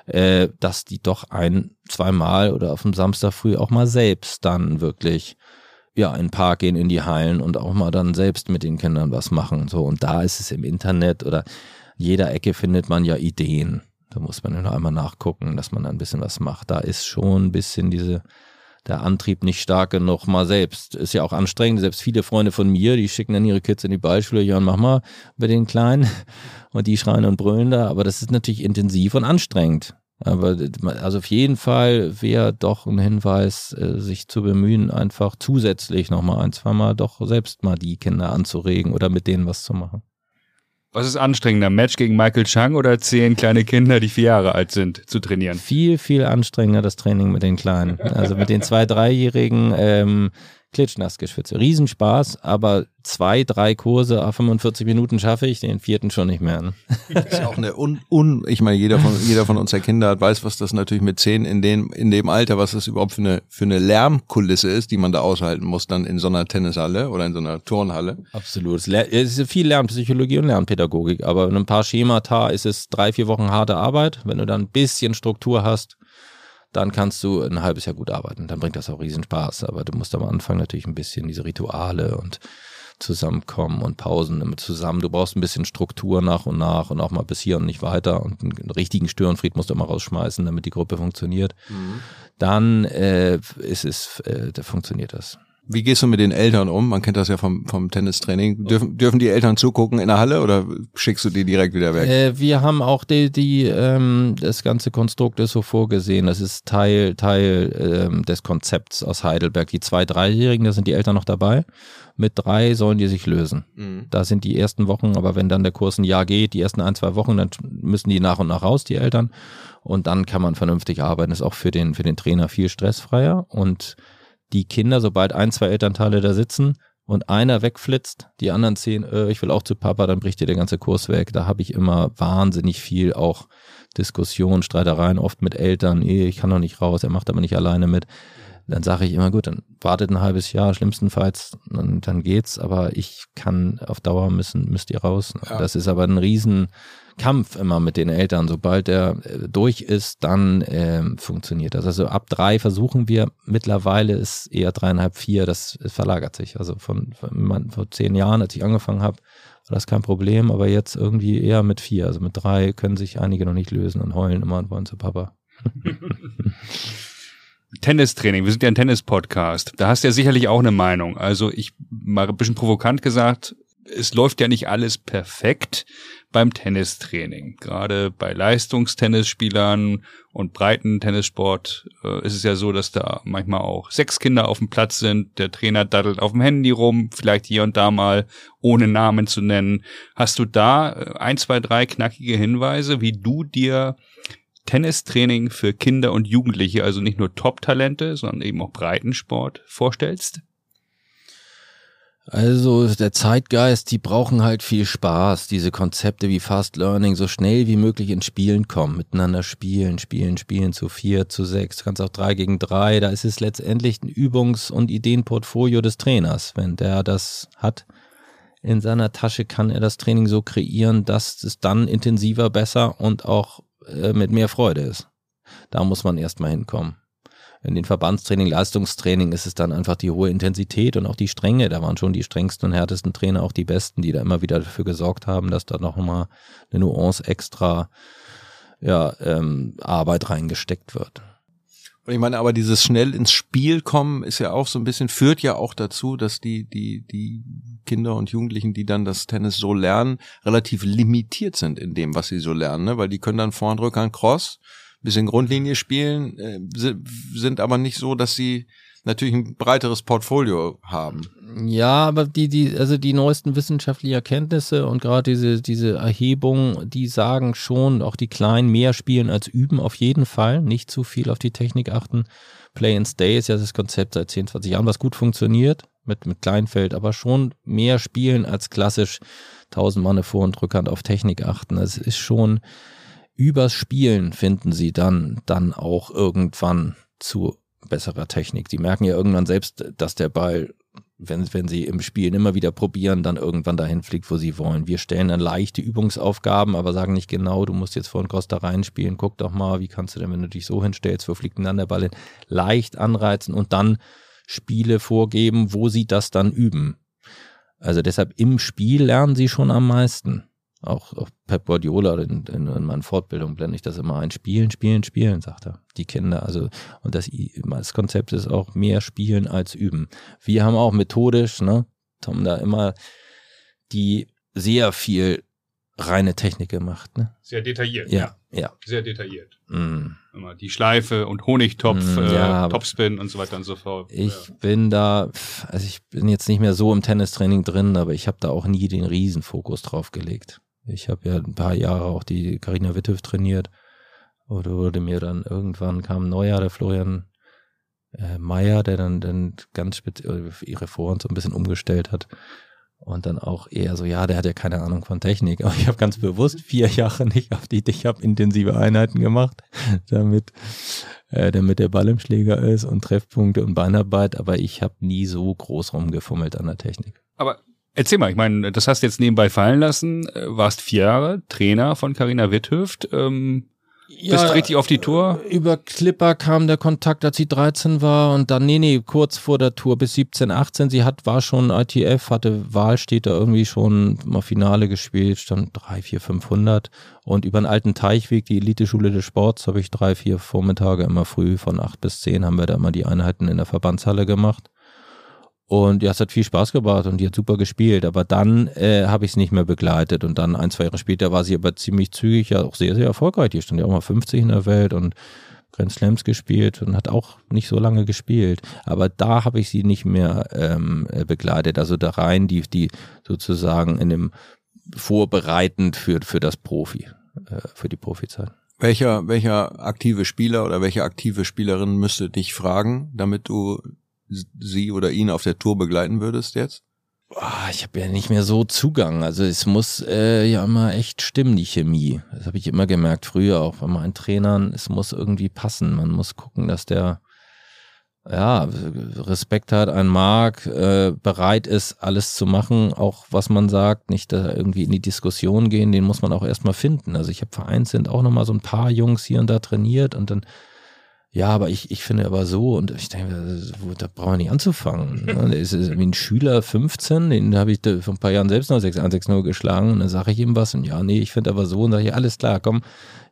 äh, dass die doch ein, zweimal oder auf dem Samstag früh auch mal selbst dann wirklich ja, in den Park gehen, in die Hallen und auch mal dann selbst mit den Kindern was machen. So, und da ist es im Internet oder jeder Ecke findet man ja Ideen. Da muss man nur einmal nachgucken, dass man ein bisschen was macht. Da ist schon ein bisschen diese, der Antrieb nicht stark genug mal selbst. Ist ja auch anstrengend. Selbst viele Freunde von mir, die schicken dann ihre Kids in die Ballschule, ja, mach mal bei den Kleinen. Und die schreien und brüllen da. Aber das ist natürlich intensiv und anstrengend. Aber also auf jeden Fall wäre doch ein Hinweis, äh, sich zu bemühen, einfach zusätzlich nochmal ein, zweimal doch selbst mal die Kinder anzuregen oder mit denen was zu machen. Was ist anstrengender, Match gegen Michael Chang oder zehn kleine Kinder, die vier Jahre alt sind, zu trainieren? Viel, viel anstrengender das Training mit den Kleinen. Also mit den zwei, dreijährigen ähm, Klitschnassgeschwitze. Riesenspaß, aber zwei, drei Kurse, 45 Minuten schaffe ich, den vierten schon nicht mehr. Ne? Das ist auch eine un, un ich meine, jeder von, jeder von uns, der Kinder hat, weiß, was das natürlich mit zehn in dem, in dem Alter, was das überhaupt für eine, für eine Lärmkulisse ist, die man da aushalten muss, dann in so einer Tennishalle oder in so einer Turnhalle. Absolut. Es ist viel Lernpsychologie und Lernpädagogik, aber in ein paar Schemata ist es drei, vier Wochen harte Arbeit. Wenn du dann ein bisschen Struktur hast, dann kannst du ein halbes Jahr gut arbeiten. Dann bringt das auch riesen Spaß. Aber du musst am Anfang natürlich ein bisschen diese Rituale und zusammenkommen und Pausen immer zusammen. Du brauchst ein bisschen Struktur nach und nach und auch mal bis hier und nicht weiter. Und einen richtigen Störenfried musst du immer rausschmeißen, damit die Gruppe funktioniert. Mhm. Dann äh, ist es, äh, da funktioniert das. Wie gehst du mit den Eltern um? Man kennt das ja vom, vom Tennistraining. Dürfen, dürfen die Eltern zugucken in der Halle oder schickst du die direkt wieder weg? Äh, wir haben auch die, die ähm, das ganze Konstrukt ist so vorgesehen. Das ist Teil, Teil ähm, des Konzepts aus Heidelberg. Die zwei, dreijährigen, da sind die Eltern noch dabei. Mit drei sollen die sich lösen. Mhm. Da sind die ersten Wochen, aber wenn dann der Kurs ein Jahr geht, die ersten ein, zwei Wochen, dann müssen die nach und nach raus, die Eltern. Und dann kann man vernünftig arbeiten. Das ist auch für den, für den Trainer viel stressfreier und die Kinder, sobald ein, zwei Elternteile da sitzen und einer wegflitzt, die anderen zehn, äh, ich will auch zu Papa, dann bricht dir der ganze Kurs weg. Da habe ich immer wahnsinnig viel auch Diskussionen, Streitereien, oft mit Eltern, ich kann doch nicht raus, er macht aber nicht alleine mit. Dann sage ich immer, gut, dann wartet ein halbes Jahr, schlimmstenfalls, dann, dann geht's, aber ich kann auf Dauer müssen, müsst ihr raus. Ja. Das ist aber ein riesen Kampf immer mit den Eltern. Sobald er äh, durch ist, dann äh, funktioniert das. Also ab drei versuchen wir, mittlerweile ist eher dreieinhalb, vier, das verlagert sich. Also von, von vor zehn Jahren, als ich angefangen habe, war das kein Problem, aber jetzt irgendwie eher mit vier. Also mit drei können sich einige noch nicht lösen und heulen immer und wollen zu Papa. Tennistraining, wir sind ja ein Tennis-Podcast. Da hast du ja sicherlich auch eine Meinung. Also ich mal ein bisschen provokant gesagt, es läuft ja nicht alles perfekt beim Tennistraining. Gerade bei Leistungstennisspielern und breiten Tennissport äh, ist es ja so, dass da manchmal auch sechs Kinder auf dem Platz sind. Der Trainer daddelt auf dem Handy rum, vielleicht hier und da mal, ohne Namen zu nennen. Hast du da äh, ein, zwei, drei knackige Hinweise, wie du dir Tennistraining für Kinder und Jugendliche, also nicht nur Top-Talente, sondern eben auch Breitensport vorstellst? Also der Zeitgeist, die brauchen halt viel Spaß, diese Konzepte wie Fast Learning, so schnell wie möglich ins Spielen kommen, miteinander spielen, spielen, spielen, zu vier, zu sechs, du kannst auch drei gegen drei, da ist es letztendlich ein Übungs- und Ideenportfolio des Trainers. Wenn der das hat in seiner Tasche, kann er das Training so kreieren, dass es dann intensiver, besser und auch äh, mit mehr Freude ist. Da muss man erstmal hinkommen in den Verbandstraining, Leistungstraining ist es dann einfach die hohe Intensität und auch die Strenge. Da waren schon die strengsten und härtesten Trainer auch die besten, die da immer wieder dafür gesorgt haben, dass da noch mal eine Nuance extra ja, ähm, Arbeit reingesteckt wird. Und ich meine, aber dieses schnell ins Spiel kommen ist ja auch so ein bisschen, führt ja auch dazu, dass die, die, die Kinder und Jugendlichen, die dann das Tennis so lernen, relativ limitiert sind in dem, was sie so lernen, ne? weil die können dann Vorhand, Rückhand, Cross, bisschen Grundlinie spielen, äh, sind aber nicht so, dass sie natürlich ein breiteres Portfolio haben. Ja, aber die, die, also die neuesten wissenschaftlichen Erkenntnisse und gerade diese, diese Erhebung, die sagen schon, auch die Kleinen mehr spielen als üben, auf jeden Fall. Nicht zu viel auf die Technik achten. Play and Stay ist ja das Konzept seit 10, 20 Jahren, was gut funktioniert mit, mit Kleinfeld, aber schon mehr spielen als klassisch 1000 Mann Vor- und Rückhand auf Technik achten. Es ist schon übers Spielen finden sie dann, dann auch irgendwann zu besserer Technik. Die merken ja irgendwann selbst, dass der Ball, wenn, wenn sie im Spielen immer wieder probieren, dann irgendwann dahin fliegt, wo sie wollen. Wir stellen dann leichte Übungsaufgaben, aber sagen nicht genau, du musst jetzt vor den Costa reinspielen, guck doch mal, wie kannst du denn, wenn du dich so hinstellst, wo fliegt denn dann der Ball hin? Leicht anreizen und dann Spiele vorgeben, wo sie das dann üben. Also deshalb im Spiel lernen sie schon am meisten. Auch, auch Pep Guardiola in, in, in meinen Fortbildungen blende ich das immer ein. Spielen, spielen, spielen, sagt er. Die Kinder, also, und das, das Konzept ist auch mehr spielen als üben. Wir haben auch methodisch, ne, haben da immer die sehr viel reine Technik gemacht, ne? Sehr detailliert. Ja, ja. ja. Sehr detailliert. Mm. Immer die Schleife und Honigtopf, mm, ja, äh, Topspin und so weiter und so fort. Ich ja. bin da, also ich bin jetzt nicht mehr so im Tennistraining drin, aber ich habe da auch nie den Riesenfokus drauf gelegt. Ich habe ja ein paar Jahre auch die Karina Witthöf trainiert. Oder wurde mir dann irgendwann kam ein neuer, der Florian äh, Meyer, der dann, dann ganz speziell äh, ihre Vorhand so ein bisschen umgestellt hat. Und dann auch eher so, ja, der hat ja keine Ahnung von Technik. Aber ich habe ganz bewusst vier Jahre nicht auf die, ich habe intensive Einheiten gemacht, damit, äh, damit der Ball im Schläger ist und Treffpunkte und Beinarbeit. Aber ich habe nie so groß rumgefummelt an der Technik. Aber Erzähl mal, ich meine, das hast du jetzt nebenbei fallen lassen, äh, warst vier Jahre Trainer von Carina Witthöft, ähm, ja, bist richtig auf die Tour? Über Clipper kam der Kontakt, als sie 13 war und dann, nee, nee, kurz vor der Tour bis 17, 18, sie hat, war schon ITF, hatte Wahl, steht da irgendwie schon mal Finale gespielt, stand 3, 4, 500 und über einen alten Teichweg, die Elite-Schule des Sports, habe ich drei, vier Vormittage immer früh von 8 bis 10 haben wir da immer die Einheiten in der Verbandshalle gemacht. Und ja, es hat viel Spaß gebracht und die hat super gespielt. Aber dann äh, habe ich es nicht mehr begleitet. Und dann ein, zwei Jahre später war sie aber ziemlich zügig ja auch sehr, sehr erfolgreich. Die stand ja auch mal 50 in der Welt und Grand Slams gespielt und hat auch nicht so lange gespielt. Aber da habe ich sie nicht mehr ähm, äh, begleitet. Also da rein, die, die sozusagen in dem vorbereitend für, für das Profi, äh, für die Profizeit. Welcher, welcher aktive Spieler oder welche aktive Spielerin müsste dich fragen, damit du sie oder ihn auf der Tour begleiten würdest jetzt? Boah, ich habe ja nicht mehr so Zugang. Also es muss äh, ja immer echt stimmen, die Chemie. Das habe ich immer gemerkt, früher auch bei meinen Trainern. Es muss irgendwie passen. Man muss gucken, dass der ja, Respekt hat, ein mag, äh, bereit ist, alles zu machen, auch was man sagt, nicht da irgendwie in die Diskussion gehen, den muss man auch erstmal finden. Also ich habe vereinzelt auch nochmal so ein paar Jungs hier und da trainiert und dann ja, aber ich, ich finde aber so, und ich denke, da brauchen wir nicht anzufangen. Ne? Der ist wie ein Schüler 15, den habe ich vor ein paar Jahren selbst noch 6-1-6-0 geschlagen und dann sage ich ihm was und ja, nee, ich finde aber so und sage ich, alles klar, komm,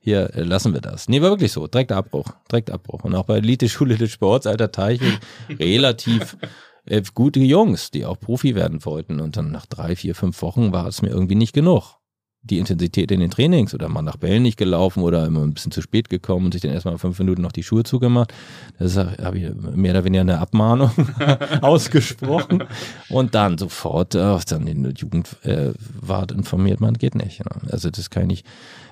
hier äh, lassen wir das. Nee, war wirklich so, direkt Abbruch, direkt Abbruch. Und auch bei Elite-Schule des Sports, alter Teich, relativ äh, gute Jungs, die auch Profi werden wollten und dann nach drei, vier, fünf Wochen war es mir irgendwie nicht genug die Intensität in den Trainings oder mal nach Bällen nicht gelaufen oder immer ein bisschen zu spät gekommen und sich dann erstmal fünf Minuten noch die Schuhe zugemacht. Das habe ich mehr oder weniger eine Abmahnung ausgesprochen. Und dann sofort äh, dann in der Jugendwart äh, informiert, man geht nicht. Ne? Also das kann ich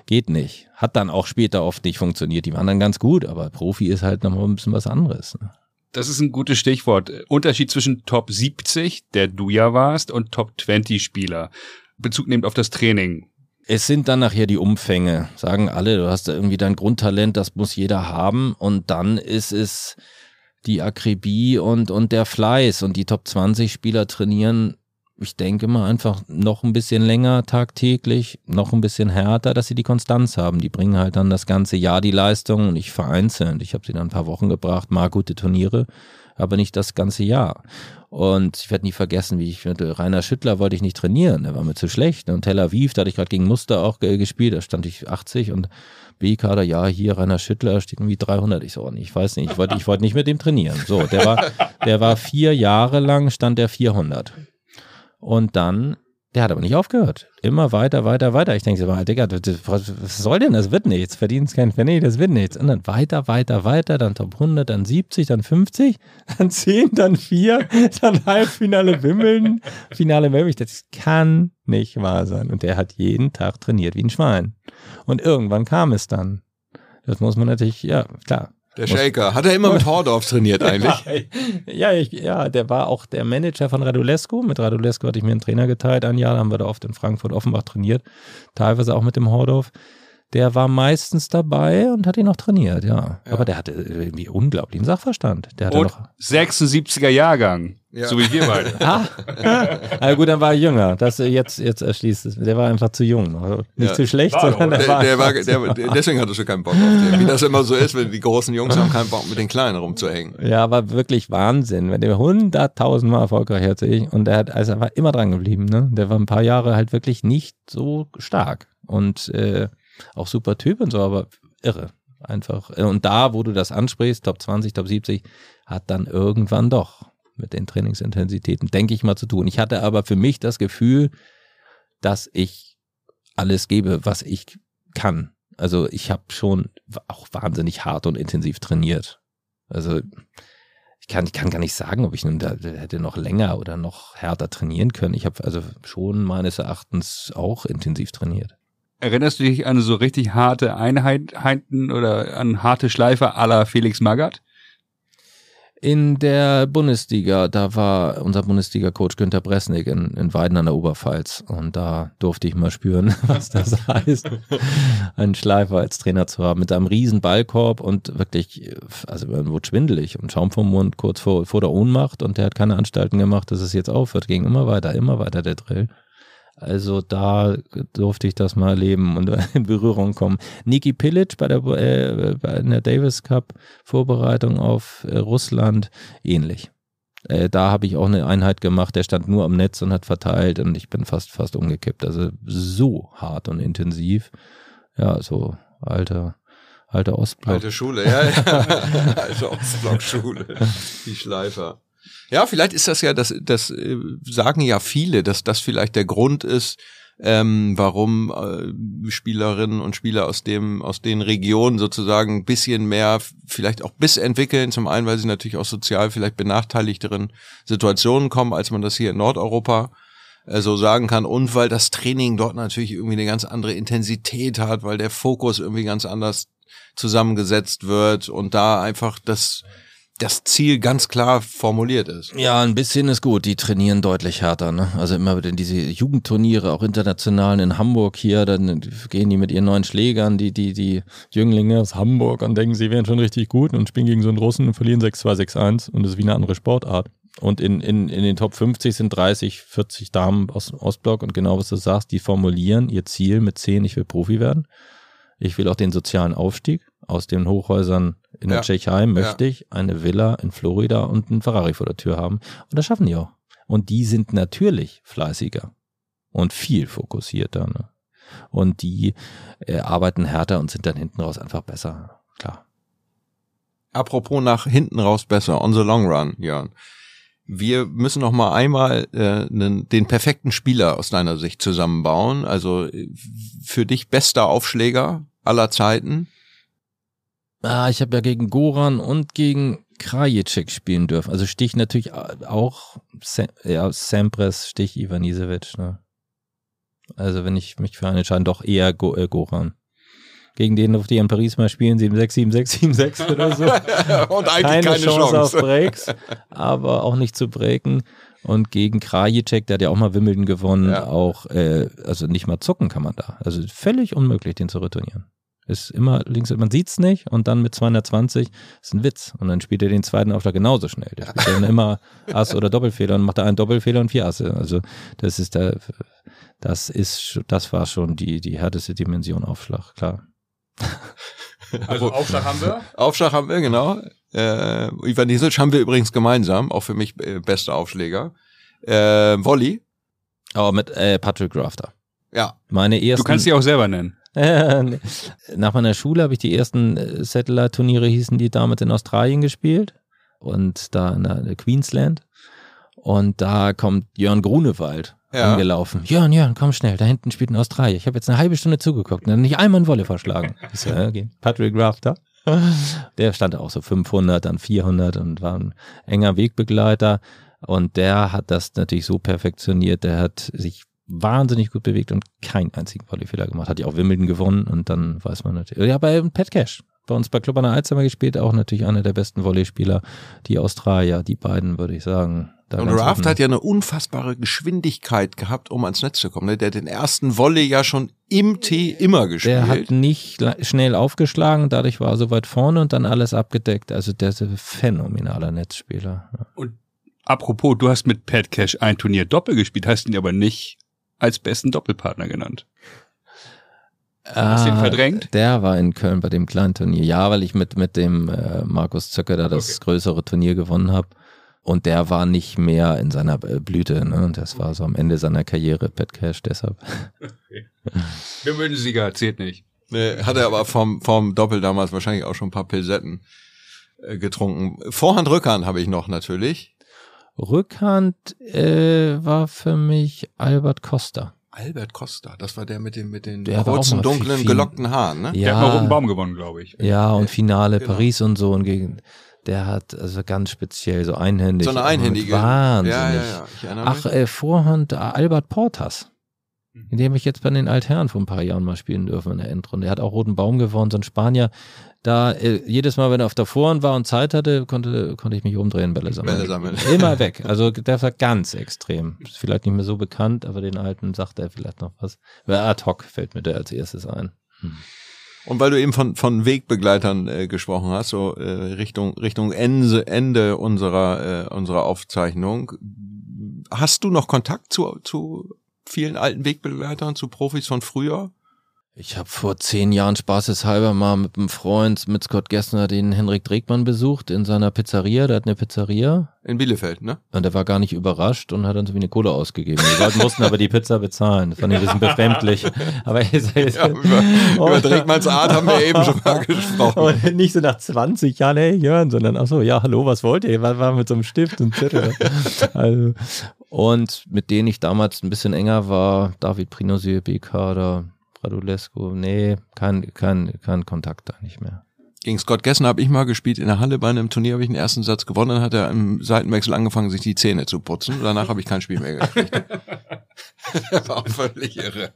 geht nicht. Hat dann auch später oft nicht funktioniert. Die waren dann ganz gut, aber Profi ist halt nochmal ein bisschen was anderes. Ne? Das ist ein gutes Stichwort. Unterschied zwischen Top 70, der du ja warst, und Top 20 Spieler. Bezug nehmend auf das Training. Es sind dann nachher die Umfänge, sagen alle, du hast da irgendwie dein Grundtalent, das muss jeder haben und dann ist es die Akribie und, und der Fleiß und die Top 20 Spieler trainieren, ich denke mal einfach noch ein bisschen länger tagtäglich, noch ein bisschen härter, dass sie die Konstanz haben. Die bringen halt dann das ganze Jahr die Leistung und ich vereinzelt. Ich habe sie dann ein paar Wochen gebracht, mal gute Turniere aber nicht das ganze Jahr. Und ich werde nie vergessen, wie ich mit Rainer Schüttler wollte ich nicht trainieren, der war mir zu schlecht. Und Tel Aviv, da hatte ich gerade gegen Muster auch gespielt, da stand ich 80 und B-Kader, ja, hier Rainer Schüttler steht irgendwie 300. Ich so, oh, ich weiß nicht, ich wollte ich wollte nicht mit dem trainieren. So, der war, der war vier Jahre lang, stand der 400. Und dann der hat aber nicht aufgehört. Immer weiter, weiter, weiter. Ich denke so, Digga, was soll denn? Das wird nichts. Verdienst kein Pfennig, das wird nichts. Und dann weiter, weiter, weiter, dann Top 100, dann 70, dann 50, dann 10, dann 4, dann Halbfinale Wimmeln, Finale Melbourne. Das kann nicht wahr sein. Und der hat jeden Tag trainiert wie ein Schwein. Und irgendwann kam es dann. Das muss man natürlich, ja, klar. Der Shaker. Hat er immer mit Hordorf trainiert eigentlich? ja, ich, ja, der war auch der Manager von Radulescu. Mit Radulescu hatte ich mir einen Trainer geteilt ein Jahr, haben wir da oft in Frankfurt Offenbach trainiert. Teilweise auch mit dem Hordorf. Der war meistens dabei und hat ihn noch trainiert, ja. ja. Aber der hatte irgendwie unglaublichen Sachverstand. Der hatte und noch 76er Jahrgang. Ja. So wie wir beide. ah, also gut, dann war er jünger. Das jetzt, jetzt erschließt es. Der war einfach zu jung. Also nicht ja. zu schlecht, war sondern der, war, der war der, Deswegen hattest du keinen Bock auf den. Wie das immer so ist, wenn die großen Jungs haben keinen Bock mit den Kleinen rumzuhängen. Ja, aber wirklich Wahnsinn. Wenn der hunderttausendmal erfolgreich als ich und er hat, also er war immer dran geblieben. Ne? Der war ein paar Jahre halt wirklich nicht so stark und äh, auch super Typ und so, aber irre. Einfach. Und da, wo du das ansprichst, Top 20, Top 70, hat dann irgendwann doch mit den Trainingsintensitäten, denke ich mal, zu tun. Ich hatte aber für mich das Gefühl, dass ich alles gebe, was ich kann. Also ich habe schon auch wahnsinnig hart und intensiv trainiert. Also ich kann, ich kann gar nicht sagen, ob ich nun da hätte noch länger oder noch härter trainieren können. Ich habe also schon meines Erachtens auch intensiv trainiert. Erinnerst du dich an so richtig harte Einheiten oder an harte Schleifer aller Felix Magath? In der Bundesliga, da war unser Bundesliga-Coach Günter Bresnik in, in Weiden an der Oberpfalz. Und da durfte ich mal spüren, was das heißt, einen Schleifer als Trainer zu haben mit einem riesen Ballkorb und wirklich, also man wurde schwindelig und Schaum vom Mund kurz vor, vor der Ohnmacht. Und der hat keine Anstalten gemacht, dass es jetzt aufhört, ging immer weiter, immer weiter der Drill. Also da durfte ich das mal erleben und in Berührung kommen. Niki Pilic bei der, äh, bei der Davis Cup Vorbereitung auf äh, Russland ähnlich. Äh, da habe ich auch eine Einheit gemacht, der stand nur am Netz und hat verteilt und ich bin fast fast umgekippt. Also so hart und intensiv. Ja, so alter alter Ostblock. Alte Schule, ja, ja. alte Ostblock-Schule. Die Schleifer. Ja, vielleicht ist das ja, das, das äh, sagen ja viele, dass das vielleicht der Grund ist, ähm, warum äh, Spielerinnen und Spieler aus dem aus den Regionen sozusagen ein bisschen mehr vielleicht auch Biss entwickeln. Zum einen, weil sie natürlich auch sozial vielleicht benachteiligteren Situationen kommen, als man das hier in Nordeuropa äh, so sagen kann. Und weil das Training dort natürlich irgendwie eine ganz andere Intensität hat, weil der Fokus irgendwie ganz anders zusammengesetzt wird und da einfach das das Ziel ganz klar formuliert ist. Ja, ein bisschen ist gut. Die trainieren deutlich härter. Ne? Also immer wieder diese Jugendturniere, auch international in Hamburg hier, dann gehen die mit ihren neuen Schlägern, die, die, die Jünglinge aus Hamburg und denken, sie wären schon richtig gut und spielen gegen so einen Russen und verlieren 6-2, 6-1 und das ist wie eine andere Sportart. Und in, in, in den Top 50 sind 30, 40 Damen aus dem Ostblock und genau was du sagst, die formulieren ihr Ziel mit 10, ich will Profi werden. Ich will auch den sozialen Aufstieg aus den Hochhäusern in der ja. Tschechei möchte ja. ich eine Villa in Florida und einen Ferrari vor der Tür haben. Und das schaffen die auch. Und die sind natürlich fleißiger und viel fokussierter. Ne? Und die äh, arbeiten härter und sind dann hinten raus einfach besser. Klar. Apropos nach hinten raus besser, on the long run, Jörn. Wir müssen noch mal einmal äh, den, den perfekten Spieler aus deiner Sicht zusammenbauen. Also äh, für dich bester Aufschläger aller Zeiten Ah, ich habe ja gegen Goran und gegen Krajicek spielen dürfen. Also Stich natürlich auch, ja, Sampres, Stich Ivanisevic. Ne? Also wenn ich mich für einen entscheide, doch eher Go äh, Goran. Gegen den durfte ich in Paris mal spielen, 7-6, 7-6, 7-6 oder so. und eigentlich keine, keine Chance, Chance, auf Breaks, aber auch nicht zu breaken. Und gegen Krajicek, der hat ja auch mal Wimbledon gewonnen, ja. auch, äh, also nicht mal zucken kann man da. Also völlig unmöglich, den zu retournieren. Ist immer links, man sieht's nicht und dann mit 220 ist ein Witz. Und dann spielt er den zweiten Aufschlag genauso schnell. Der spielt dann immer Ass oder Doppelfehler und macht da einen Doppelfehler und vier Asse. Also das ist der, das ist, das war schon die, die härteste Dimension Aufschlag, klar. Also Aufschlag haben wir? Aufschlag haben wir, genau. Äh, Ivan Nisic haben wir übrigens gemeinsam, auch für mich äh, bester Aufschläger. Äh, Volley. Aber mit äh, Patrick Rafter. Ja. Meine ersten. Du kannst sie auch selber nennen. Nach meiner Schule habe ich die ersten äh, Satellite-Turniere, hießen die damals in Australien gespielt und da in der Queensland. Und da kommt Jörn Grunewald ja. angelaufen. Jörn, Jörn, komm schnell, da hinten spielt ein Australier. Ich habe jetzt eine halbe Stunde zugeguckt und dann nicht einmal ein Wolle verschlagen. So, okay. Patrick Rafter. Der stand auch so 500, dann 400 und war ein enger Wegbegleiter. Und der hat das natürlich so perfektioniert. Der hat sich wahnsinnig gut bewegt und keinen einzigen Volleyfehler gemacht. Hat ja auch Wimbledon gewonnen und dann weiß man natürlich. Ja, bei Pat Cash. Bei uns bei Club an der Alzheimer gespielt, auch natürlich einer der besten Volleyspieler. Die Australier, die beiden, würde ich sagen. Und Raft hat ja eine unfassbare Geschwindigkeit gehabt, um ans Netz zu kommen. Ne? Der hat den ersten Volley ja schon im Tee immer gespielt. Der hat nicht schnell aufgeschlagen, dadurch war er so weit vorne und dann alles abgedeckt. Also der ist ein phänomenaler Netzspieler. Und apropos, du hast mit Pat Cash ein Turnier Doppel gespielt, hast ihn aber nicht als besten Doppelpartner genannt. Hast du ihn ah, verdrängt? Der war in Köln bei dem kleinen Turnier. Ja, weil ich mit, mit dem äh, Markus Zöcker da das okay. größere Turnier gewonnen habe. Und der war nicht mehr in seiner äh, Blüte. Ne? Und das war so am Ende seiner Karriere, Pat Cash, deshalb. Okay. Wimbledon-Sieger, zählt nicht. Nee, hat er aber vom, vom Doppel damals wahrscheinlich auch schon ein paar Pilsetten äh, getrunken. Vorhand, Rückhand habe ich noch natürlich. Rückhand äh, war für mich Albert Costa. Albert Costa, das war der mit den mit den der kurzen, dunklen, viel, gelockten Haaren, ne? Ja, der hat mal Roten Baum gewonnen, glaube ich. Ja, und Finale genau. Paris und so und gegen der hat also ganz speziell so einhändig. So eine einhändige. Wahnsinnig. Ja, ja, ja. Ach, äh, Vorhand äh, Albert Portas. Mhm. In dem ich jetzt bei den Altherren vor ein paar Jahren mal spielen dürfen in der Endrunde. Er hat auch Roten Baum gewonnen, so ein Spanier, da äh, jedes Mal, wenn er auf der Vorhand war und Zeit hatte, konnte, konnte ich mich umdrehen, Bälle sammeln. Bälle sammeln. Immer weg. Also der war ganz extrem. Ist vielleicht nicht mehr so bekannt, aber den alten sagt er vielleicht noch was. Ad hoc fällt mir der als erstes ein. Hm. Und weil du eben von, von Wegbegleitern äh, gesprochen hast, so äh, Richtung, Richtung Ende, Ende unserer, äh, unserer Aufzeichnung, hast du noch Kontakt zu, zu vielen alten Wegbegleitern, zu Profis von früher? Ich habe vor zehn Jahren spaßeshalber mal mit einem Freund, mit Scott Gessner, den Henrik Dregmann besucht in seiner Pizzeria. Der hat eine Pizzeria. In Bielefeld, ne? Und der war gar nicht überrascht und hat uns wie eine Kohle ausgegeben. Die Leute mussten aber die Pizza bezahlen. Das fand ich ein bisschen befremdlich. Aber ja, über, über Dregmanns Art haben wir eben schon mal gesprochen. Und nicht so nach 20 Jahren, hey Jörn, sondern ach so, ja, hallo, was wollt ihr? Was war mit so einem Stift und Zettel? also, und mit denen ich damals ein bisschen enger war, David Prinosier, BK, da Radulescu, nee, kein, kein, kein Kontakt da nicht mehr. Gegen Scott Gessen habe ich mal gespielt in der Halle bei einem Turnier, habe ich den ersten Satz gewonnen, dann hat er im Seitenwechsel angefangen, sich die Zähne zu putzen. Danach habe ich kein Spiel mehr gekriegt. das war auch völlig irre.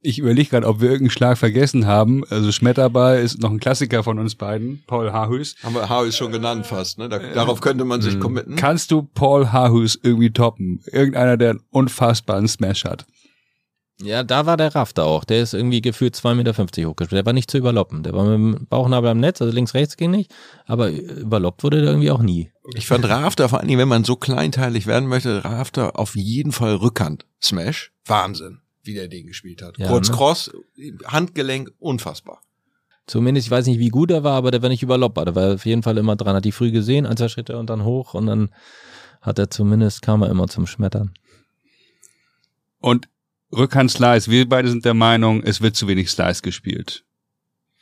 Ich überlege gerade, ob wir irgendeinen Schlag vergessen haben. Also Schmetterball ist noch ein Klassiker von uns beiden, Paul Hahus. Haben wir Hahus schon genannt fast, ne? Da, äh, darauf könnte man sich committen. Kannst du Paul Hahus irgendwie toppen? Irgendeiner, der einen unfassbaren Smash hat. Ja, da war der Rafter auch. Der ist irgendwie gefühlt 2,50 Meter hochgespielt. Der war nicht zu überloppen. Der war mit dem Bauchnabel am Netz, also links, rechts ging nicht. Aber überloppt wurde der irgendwie auch nie. Ich fand Rafter, vor allen Dingen, wenn man so kleinteilig werden möchte, Rafter auf jeden Fall Rückhand. Smash. Wahnsinn, wie der den gespielt hat. Ja, Kurz ne? Cross, Handgelenk, unfassbar. Zumindest, ich weiß nicht, wie gut er war, aber der war nicht überloppbar. Der war auf jeden Fall immer dran. Hat die früh gesehen, ein, zwei Schritte und dann hoch und dann hat er zumindest, kam er immer zum Schmettern. Und Rückhand-Slice, wir beide sind der Meinung, es wird zu wenig Slice gespielt.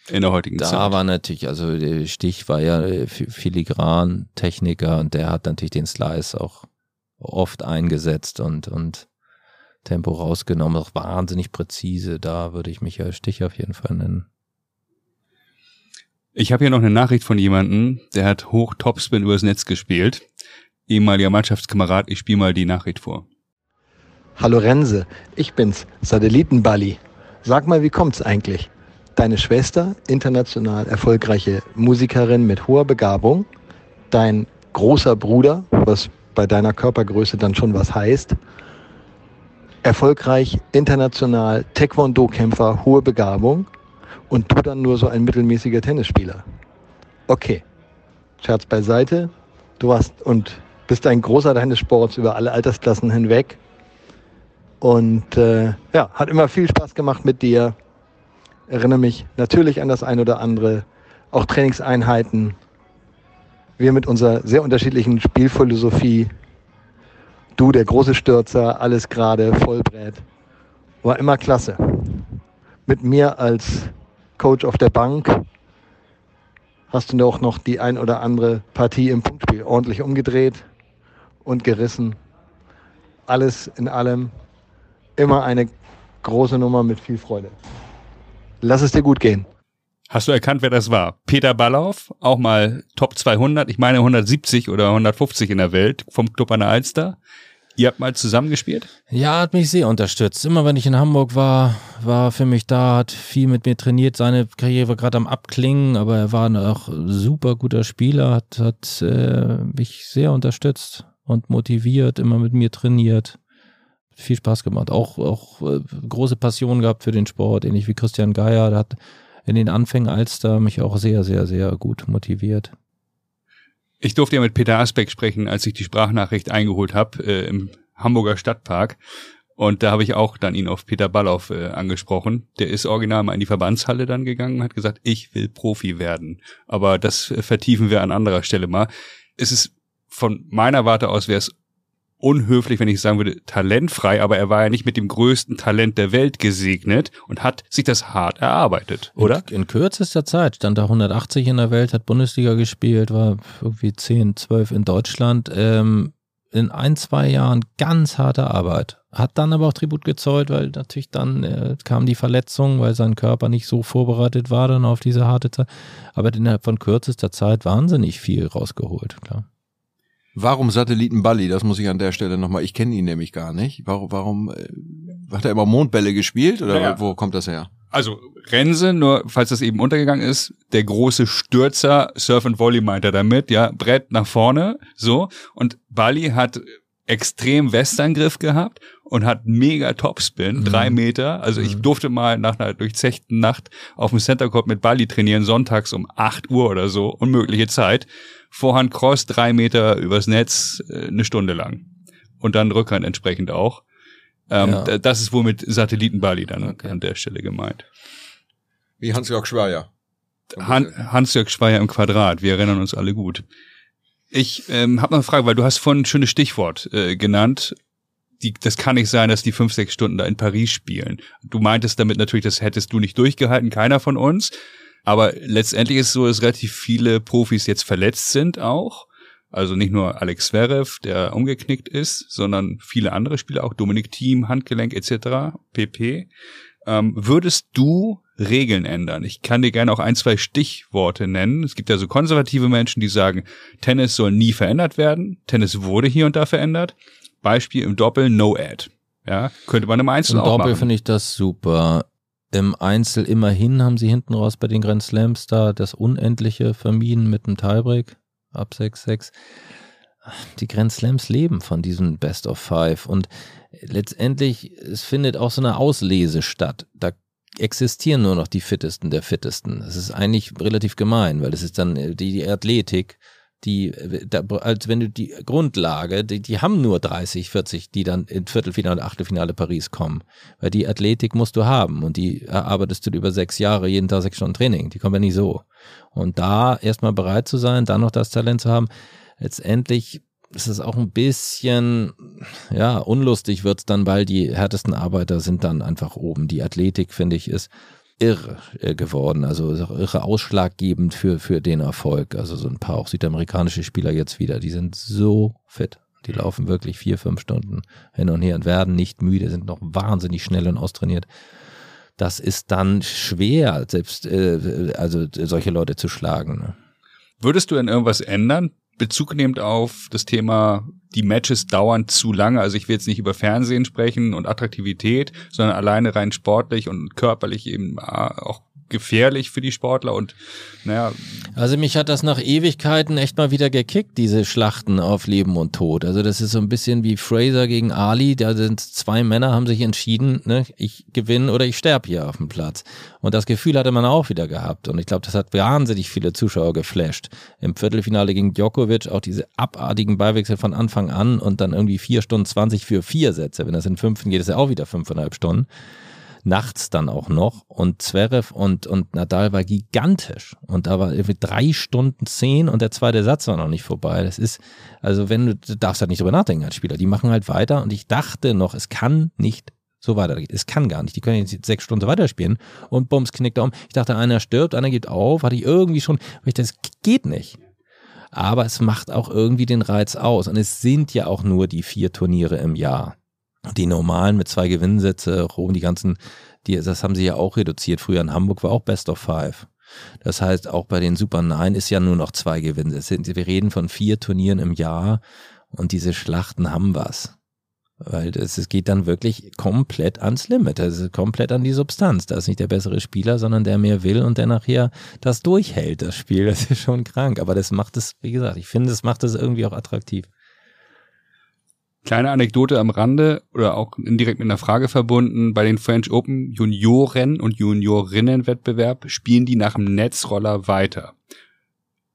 In der heutigen da Zeit. Da war natürlich, also der Stich war ja äh, filigran Techniker und der hat natürlich den Slice auch oft eingesetzt und, und Tempo rausgenommen, auch wahnsinnig präzise. Da würde ich Michael Stich auf jeden Fall nennen. Ich habe hier noch eine Nachricht von jemandem, der hat hoch Topspin übers Netz gespielt. Ehemaliger Mannschaftskamerad, ich spiele mal die Nachricht vor. Hallo Rense, ich bin's, Satellitenballi. Sag mal, wie kommt's eigentlich? Deine Schwester, international erfolgreiche Musikerin mit hoher Begabung, dein großer Bruder, was bei deiner Körpergröße dann schon was heißt, erfolgreich international Taekwondo-Kämpfer, hohe Begabung und du dann nur so ein mittelmäßiger Tennisspieler. Okay, Scherz beiseite, du warst und bist ein großer deines Sports über alle Altersklassen hinweg und äh, ja, hat immer viel Spaß gemacht mit dir. Erinnere mich natürlich an das ein oder andere, auch Trainingseinheiten, wir mit unserer sehr unterschiedlichen Spielphilosophie, du der große Stürzer, alles gerade, Vollbrett, war immer klasse. Mit mir als Coach auf der Bank hast du auch noch die ein oder andere Partie im Punktspiel ordentlich umgedreht und gerissen. Alles in allem immer eine große Nummer mit viel Freude. Lass es dir gut gehen. Hast du erkannt, wer das war? Peter Ballauf, auch mal Top 200, ich meine 170 oder 150 in der Welt vom Club an der Alster. Ihr habt mal zusammengespielt? Ja, hat mich sehr unterstützt. Immer wenn ich in Hamburg war, war für mich da, hat viel mit mir trainiert. Seine Karriere war gerade am Abklingen, aber er war auch super guter Spieler, hat, hat äh, mich sehr unterstützt und motiviert, immer mit mir trainiert. Viel Spaß gemacht. Auch, auch äh, große Passion gehabt für den Sport, ähnlich wie Christian Geier. Der hat in den Anfängen Alster mich auch sehr, sehr, sehr gut motiviert. Ich durfte ja mit Peter Asbeck sprechen, als ich die Sprachnachricht eingeholt habe äh, im Hamburger Stadtpark. Und da habe ich auch dann ihn auf Peter Ballauf äh, angesprochen. Der ist original mal in die Verbandshalle dann gegangen und hat gesagt, ich will Profi werden. Aber das äh, vertiefen wir an anderer Stelle mal. Es ist von meiner Warte aus wäre es unhöflich, wenn ich sagen würde, talentfrei, aber er war ja nicht mit dem größten Talent der Welt gesegnet und hat sich das hart erarbeitet, oder? In, in kürzester Zeit stand er 180 in der Welt, hat Bundesliga gespielt, war irgendwie 10, 12 in Deutschland. Ähm, in ein, zwei Jahren ganz harte Arbeit. Hat dann aber auch Tribut gezollt, weil natürlich dann äh, kam die Verletzung, weil sein Körper nicht so vorbereitet war dann auf diese harte Zeit. Aber innerhalb von kürzester Zeit wahnsinnig viel rausgeholt, klar. Warum Satelliten Bali? Das muss ich an der Stelle nochmal. Ich kenne ihn nämlich gar nicht. Warum, warum äh, hat er immer Mondbälle gespielt oder ja. wo kommt das her? Also Rense, nur falls das eben untergegangen ist, der große Stürzer, Surf and Volley meint er damit, ja, Brett nach vorne, so. Und Bali hat extrem Westangriff gehabt und hat mega Topspin, mhm. drei Meter. Also ich mhm. durfte mal nach einer durchzechten Nacht auf dem Center Court mit Bali trainieren, sonntags um acht Uhr oder so, unmögliche Zeit. Vorhand Cross drei Meter übers Netz, äh, eine Stunde lang. Und dann Rückhand entsprechend auch. Ähm, ja. Das ist wohl mit Satellitenbali dann okay. an der Stelle gemeint. Wie Hans-Jörg Schweier. Han Hans-Jörg Schweier im Quadrat, wir erinnern uns alle gut. Ich ähm, habe noch eine Frage, weil du hast vorhin ein schönes Stichwort äh, genannt. Die, das kann nicht sein, dass die fünf, sechs Stunden da in Paris spielen. Du meintest damit natürlich, das hättest du nicht durchgehalten, keiner von uns. Aber letztendlich ist es so, dass relativ viele Profis jetzt verletzt sind auch. Also nicht nur Alex Zverev, der umgeknickt ist, sondern viele andere Spieler auch, Dominik Thiem, Handgelenk etc., pp. Ähm, würdest du Regeln ändern? Ich kann dir gerne auch ein, zwei Stichworte nennen. Es gibt ja so konservative Menschen, die sagen, Tennis soll nie verändert werden. Tennis wurde hier und da verändert. Beispiel im Doppel No Ad. Ja, könnte man im Einzel Im auch Doppel finde ich das super. Im Einzel immerhin haben sie hinten raus bei den Grand Slams da das Unendliche vermieden mit einem Tiebreak ab 6-6. Die Grand Slams leben von diesem Best of Five und letztendlich, es findet auch so eine Auslese statt. Da existieren nur noch die Fittesten der Fittesten. Das ist eigentlich relativ gemein, weil das ist dann die, die Athletik die, als wenn du die Grundlage, die, die haben nur 30, 40, die dann in Viertelfinale Achtelfinale Paris kommen. Weil die Athletik musst du haben und die erarbeitest du über sechs Jahre, jeden Tag sechs Stunden Training. Die kommen ja nicht so. Und da erstmal bereit zu sein, dann noch das Talent zu haben, letztendlich ist es auch ein bisschen, ja, unlustig wird's dann, weil die härtesten Arbeiter sind dann einfach oben. Die Athletik, finde ich, ist irre äh, geworden, also irre ausschlaggebend für, für den Erfolg. Also so ein paar auch südamerikanische Spieler jetzt wieder, die sind so fit. Die laufen wirklich vier, fünf Stunden hin und her und werden nicht müde, sind noch wahnsinnig schnell und austrainiert. Das ist dann schwer, selbst äh, also solche Leute zu schlagen. Ne? Würdest du denn irgendwas ändern? Bezug nehmend auf das Thema, die Matches dauern zu lange. Also ich will jetzt nicht über Fernsehen sprechen und Attraktivität, sondern alleine rein sportlich und körperlich eben auch gefährlich für die Sportler und naja. Also mich hat das nach Ewigkeiten echt mal wieder gekickt, diese Schlachten auf Leben und Tod. Also das ist so ein bisschen wie Fraser gegen Ali. Da sind zwei Männer, haben sich entschieden, ne, ich gewinne oder ich sterbe hier auf dem Platz. Und das Gefühl hatte man auch wieder gehabt. Und ich glaube, das hat wahnsinnig viele Zuschauer geflasht. Im Viertelfinale gegen Djokovic auch diese abartigen Beiwechsel von Anfang an und dann irgendwie vier Stunden zwanzig für vier Sätze. Wenn das in fünften geht, ist ja auch wieder fünfeinhalb Stunden nachts dann auch noch. Und Zverev und, und Nadal war gigantisch. Und da war irgendwie drei Stunden zehn und der zweite Satz war noch nicht vorbei. Das ist, also wenn du, du darfst halt nicht drüber nachdenken als Spieler. Die machen halt weiter und ich dachte noch, es kann nicht so weitergeht. Es kann gar nicht. Die können jetzt sechs Stunden weiterspielen und bums, knickt er um. Ich dachte, einer stirbt, einer geht auf, hatte ich irgendwie schon, weil ich das geht nicht. Aber es macht auch irgendwie den Reiz aus. Und es sind ja auch nur die vier Turniere im Jahr. Die normalen mit zwei Gewinnsätze, Rom, die ganzen, die, das haben sie ja auch reduziert. Früher in Hamburg war auch Best of Five. Das heißt, auch bei den Super Nine ist ja nur noch zwei Gewinnsätze. Wir reden von vier Turnieren im Jahr und diese Schlachten haben was. Weil das, es geht dann wirklich komplett ans Limit, also komplett an die Substanz. Da ist nicht der bessere Spieler, sondern der mehr will und der nachher das durchhält, das Spiel. Das ist schon krank. Aber das macht es, wie gesagt, ich finde, es macht es irgendwie auch attraktiv. Kleine Anekdote am Rande oder auch indirekt mit einer Frage verbunden. Bei den French Open Junioren und Juniorinnenwettbewerb spielen die nach dem Netzroller weiter.